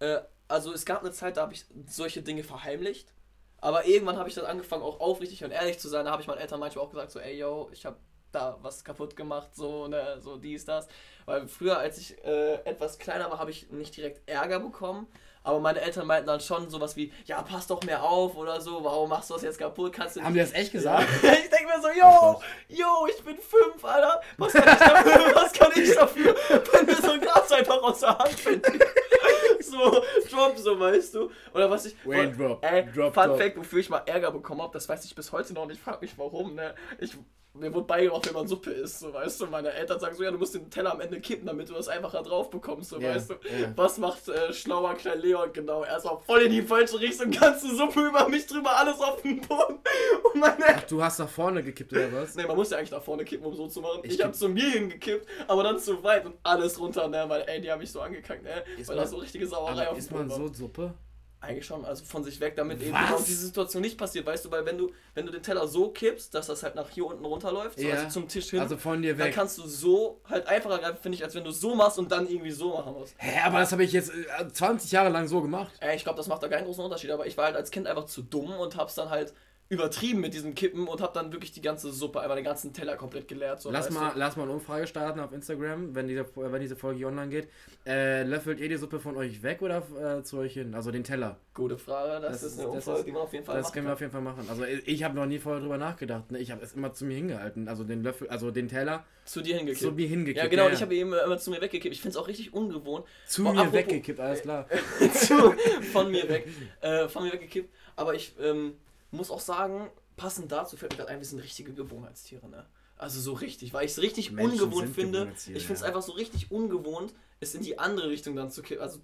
äh, also es gab eine Zeit, da habe ich solche Dinge verheimlicht. Aber irgendwann habe ich dann angefangen, auch aufrichtig und ehrlich zu sein. Da habe ich meinen Eltern manchmal auch gesagt, so, ey, yo, ich habe da was kaputt gemacht, so, ne, so dies, das. Weil früher, als ich äh, etwas kleiner war, habe ich nicht direkt Ärger bekommen. Aber meine Eltern meinten dann schon sowas wie, ja, pass doch mehr auf oder so, warum machst du das jetzt kaputt? Kannst du Haben die das echt gesagt? [LAUGHS] ich denke mir so, yo, yo, ich bin fünf, Alter. Was kann ich dafür, [LAUGHS] was kann ich dafür, wenn mir so ein Glas einfach aus der Hand fällt? [LAUGHS] so, drop, so, weißt du? Oder was ich. Raindrop, Ey, drop, Fun drop. Fact, wofür ich mal Ärger bekommen habe, das weiß ich bis heute noch nicht. Ich frage mich warum, ne? Ich, mir wurde beigebracht, wie man Suppe isst, so weißt du. Meine Eltern sagen so, ja, du musst den Teller am Ende kippen, damit du das einfacher drauf bekommst, so Ja, weißt du. ja. Was macht äh, schlauer klein Leon genau? Er ist auch voll in die falsche Richtung, [LAUGHS] ganze Suppe über mich drüber, alles auf den Boden. [LAUGHS] Und meine Ach, du hast nach vorne gekippt oder was? Nee, man muss ja eigentlich nach vorne kippen, um so zu machen. Ich, Ich hab zu mir hingekippt, aber dann zu weit und alles runter, ne, weil ey, die haben mich so angekackt, ne, Ist weil man- da so richtige Sauerei auf ist dem Boden man so Suppe? Eigentlich schon, also von sich weg, damit eben genau diese Situation nicht passiert, weißt du, weil wenn du, wenn du den Teller so kippst, dass das halt nach hier unten runterläuft, so Ja. also zum Tisch hin, Also von dir dann weg. kannst du so halt einfacher greifen, finde ich, als wenn du so machst und dann irgendwie so machen musst. Hä, aber das habe ich jetzt äh, 20 Jahre lang so gemacht. Ey, ich glaube, das macht da keinen großen Unterschied, aber ich war halt als Kind einfach zu dumm und hab's dann halt übertrieben mit diesem Kippen und hab dann wirklich die ganze Suppe, einfach den ganzen Teller komplett geleert. So, Lass mal, du? lass mal eine Umfrage starten auf Instagram, wenn diese, wenn diese Folge hier online geht. Äh, löffelt ihr die Suppe von euch weg oder äh, zu euch hin? Also den Teller. Gute Frage, das, Das ist eine das Umfrage, ist- die man auf jeden Fall Das können wir auf jeden Fall machen. Also ich, ich habe noch nie vorher drüber nachgedacht. Ne? Ich habe es immer zu mir hingehalten. Also den Löffel, also den Teller Zu dir hingekippt. zu mir hingekippt. ja, genau, und ja. ich habe eben immer zu mir weggekippt. Ich finde es auch richtig ungewohnt. zu Oh, mir apropos- weggekippt, alles klar. [LAUGHS] zu, von mir weg. Äh, von mir weggekippt. Aber ich ähm, muss auch sagen, passend dazu fällt mir gerade ein, wir sind richtige Gewohnheitstiere, ne? Also so richtig, weil ich es richtig Menschen ungewohnt finde. Ich finde es ja. einfach so richtig ungewohnt, es in die andere Richtung dann zu kippen, also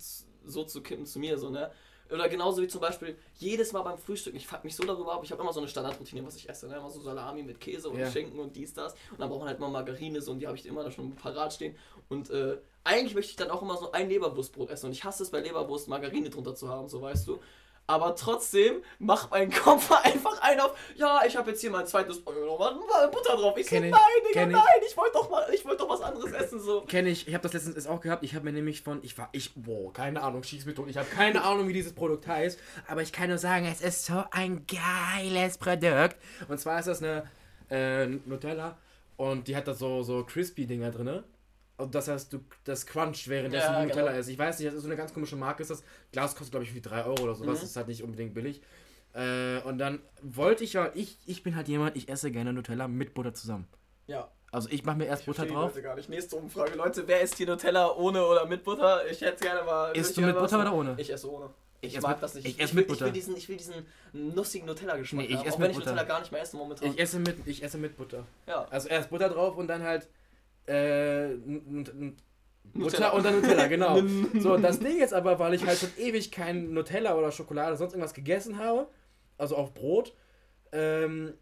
so zu kippen zu mir, so, ne? Oder genauso wie zum Beispiel jedes Mal beim Frühstück. Ich fuck mich so darüber ab. Ich habe immer so eine Standardroutine, was ich esse. Ne? Immer so Salami mit Käse und Ja. Schinken und dies, das. Und dann braucht man halt mal Margarine, so und die habe ich immer da schon parat stehen. Und äh, eigentlich möchte ich dann auch immer so ein Leberwurstbrot essen. Und ich hasse es bei Leberwurst, Margarine drunter zu haben, so weißt du. Aber trotzdem macht mein Kopf [LAUGHS] einfach ein auf, ja, ich habe jetzt hier mein zweites oh, nochmal Butter drauf. Ich so, Kenn ich, nein, Digga, kenn ich. nein, ich wollte doch mal, ich wollte doch was anderes essen, so. Kenne ich, ich habe das letztens ist auch gehabt. Ich habe mir nämlich von, ich war, ich, boah, keine Ahnung, schieß tot. Ich habe keine [LAUGHS] Ahnung, wie dieses Produkt heißt. Aber ich kann nur sagen, es ist so ein geiles Produkt. Und zwar ist das eine äh, Nutella und die hat da so, so Crispy-Dinger drin. Und das heißt, du, das cruncht währenddessen Ja, Nutella genau. isst. Ich weiß nicht, das ist so eine ganz komische Marke. Ist das Glas kostet, glaube ich, wie 3 Euro oder sowas. Mhm. ist halt nicht unbedingt billig. Äh, und dann wollte ich ja, ich, ich bin halt jemand, ich esse gerne Nutella mit Butter zusammen. Ja, Also ich mache mir erst Butter Verstehe die drauf. Leute gar nicht. Nächste Umfrage. Leute, wer isst hier Nutella ohne oder mit Butter? Ich hätte gerne mal. Isst ich du mit Butter oder ohne? Ich esse ohne. Ich, Ich mag mit- das nicht. ich esse will, mit Ich will, Butter. diesen, ich will diesen nussigen Nutella-Geschmack Nee, ich haben. esse Auch mit wenn ich Butter. Nutella gar nicht mehr esse momentan. Ich esse mit, ich esse mit Butter. ja. Also erst Butter drauf und dann halt äh, Nutella. Butter und dann Nutella, genau. [LAUGHS] so, das Ding jetzt aber, weil ich halt schon ewig kein Nutella oder Schokolade oder sonst irgendwas gegessen habe, also auf Brot, ähm,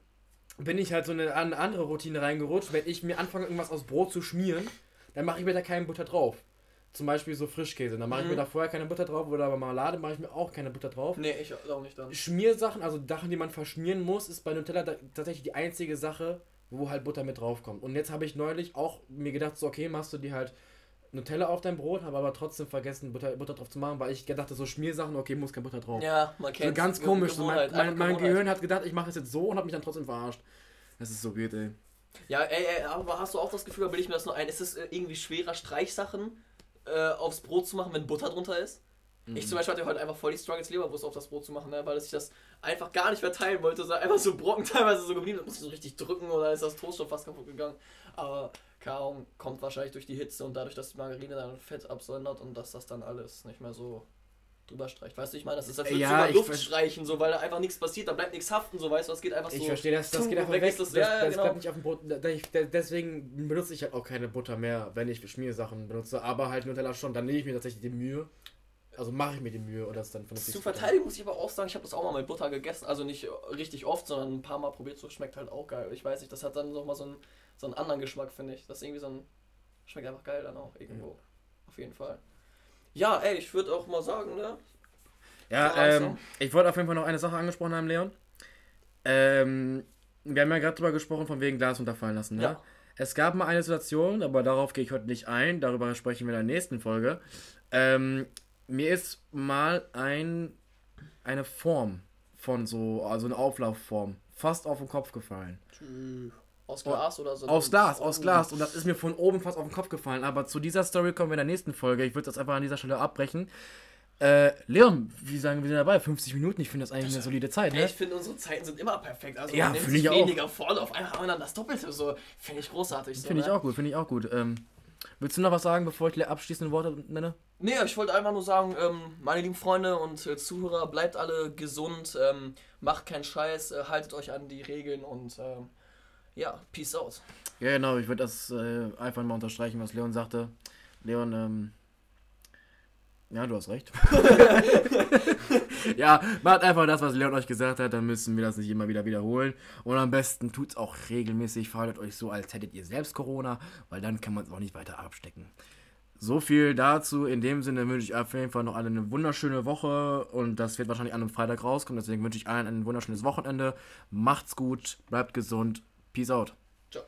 bin ich halt so eine, eine andere Routine reingerutscht. Wenn ich mir anfange, irgendwas aus Brot zu schmieren, dann mache ich mir da keine Butter drauf. Zum Beispiel so Frischkäse. Dann mache ich Mhm. mir da vorher keine Butter drauf oder bei Marmelade mache ich mir auch keine Butter drauf. Nee, ich auch nicht dann. Schmiersachen, also Sachen, die man verschmieren muss, ist bei Nutella tatsächlich die einzige Sache, wo halt Butter mit draufkommt. Und jetzt habe ich neulich auch mir gedacht, so okay, machst du die halt Nutella auf dein Brot, habe aber trotzdem vergessen, Butter, Butter drauf zu machen, weil ich gedacht so Schmiersachen, okay, muss kein Butter drauf. Ja, man so kennt ganz komisch. So mein, mein, mein. Gehirn hat gedacht, ich mache es jetzt so und habe mich dann trotzdem verarscht. Das ist so geht, ey. Ja, ey, ey, aber hast du auch das Gefühl, da bilde ich mir das nur ein, ist es äh, irgendwie schwerer, Streichsachen äh, aufs Brot zu machen, wenn Butter drunter ist? Mhm. Ich zum Beispiel hatte heute einfach voll die Struggles, Leberwurst auf das Brot zu machen, ne? weil ich das einfach gar nicht verteilen wollte, sondern einfach so Brocken [LAUGHS] teilweise so geblieben, da musste ich so richtig drücken oder ist das Toast schon fast kaputt gegangen. Aber Ahnung, kommt wahrscheinlich durch die Hitze und dadurch, dass die Margarine dann Fett absondert und dass das dann alles nicht mehr so drüber streicht. Weißt du, ich meine, das ist als würdest Ja, ich Luft streichen, so, weil da einfach nichts passiert, da bleibt nichts haften, so weißt du, das geht einfach so. Ich verstehe das, das geht einfach weg weg. das- das ja, das genau. bleibt nicht auf dem Brot. Deswegen benutze ich halt auch keine Butter mehr, wenn ich Schmiersachen benutze. Aber halt Nutella schon. Dann nehme ich mir tatsächlich die Mühe. Also mache ich mir die Mühe und das dann vernünftig Zu. Verteidigung muss ich aber auch sagen, ich habe das auch mal mit Butter gegessen. Also nicht richtig oft, sondern ein paar Mal probiert. So schmeckt halt auch geil. Ich weiß nicht, das hat dann nochmal so einen, so einen anderen Geschmack, finde ich. Das ist irgendwie so ein. Schmeckt einfach geil dann auch irgendwo. Auf jeden Fall. Ja, ey, ich würde auch mal sagen, ne? Ja, ähm, ich wollte auf jeden Fall noch eine Sache angesprochen haben, Leon. Ähm, wir haben ja gerade drüber gesprochen, von wegen Glas unterfallen lassen, ne? Ja. Es gab mal eine Situation, aber darauf gehe ich heute nicht ein, darüber sprechen wir in der nächsten Folge. Ähm, mir ist mal ein, eine Form von so, also eine Auflaufform, fast auf den Kopf gefallen. Aus Glas oder so? Aus Glas, aus. Glas. Und das ist mir von oben fast auf den Kopf gefallen. Aber zu dieser Story kommen wir in der nächsten Folge. Ich würde das einfach an dieser Stelle abbrechen. Äh, Leon, wie sagen wir sind dabei? 50 Minuten? Ich finde das eigentlich eine solide Zeit, ne? ich finde, unsere Zeiten sind immer perfekt. Also, Ja, man nimmt finde sich ich auch. weniger vor, auf einmal haben wir dann das Doppelte. So, finde ich großartig. So, Finde ich ne? auch gut, finde ich auch gut. Ähm, willst du noch was sagen, bevor ich die abschließenden Worte nenne? Nee, ich wollte einfach nur sagen, ähm, meine lieben Freunde und äh, Zuhörer, bleibt alle gesund, ähm, macht keinen Scheiß, äh, haltet euch an die Regeln und ähm, Ja, peace out. Ja, genau, ich würde das äh, einfach mal unterstreichen, was Leon sagte. Leon, ähm, ja, du hast recht. [LAUGHS] ja, macht einfach das, was Leon euch gesagt hat, dann müssen wir das nicht immer wieder wiederholen. Und am besten tut's auch regelmäßig, verhaltet euch so, als hättet ihr selbst Corona, weil dann kann man es auch nicht weiter abstecken. So viel dazu. In dem Sinne wünsche ich auf jeden Fall noch allen eine wunderschöne Woche und das wird wahrscheinlich an einem Freitag rauskommen. Deswegen wünsche ich allen ein wunderschönes Wochenende. Macht's gut, bleibt gesund. Peace out. Ciao.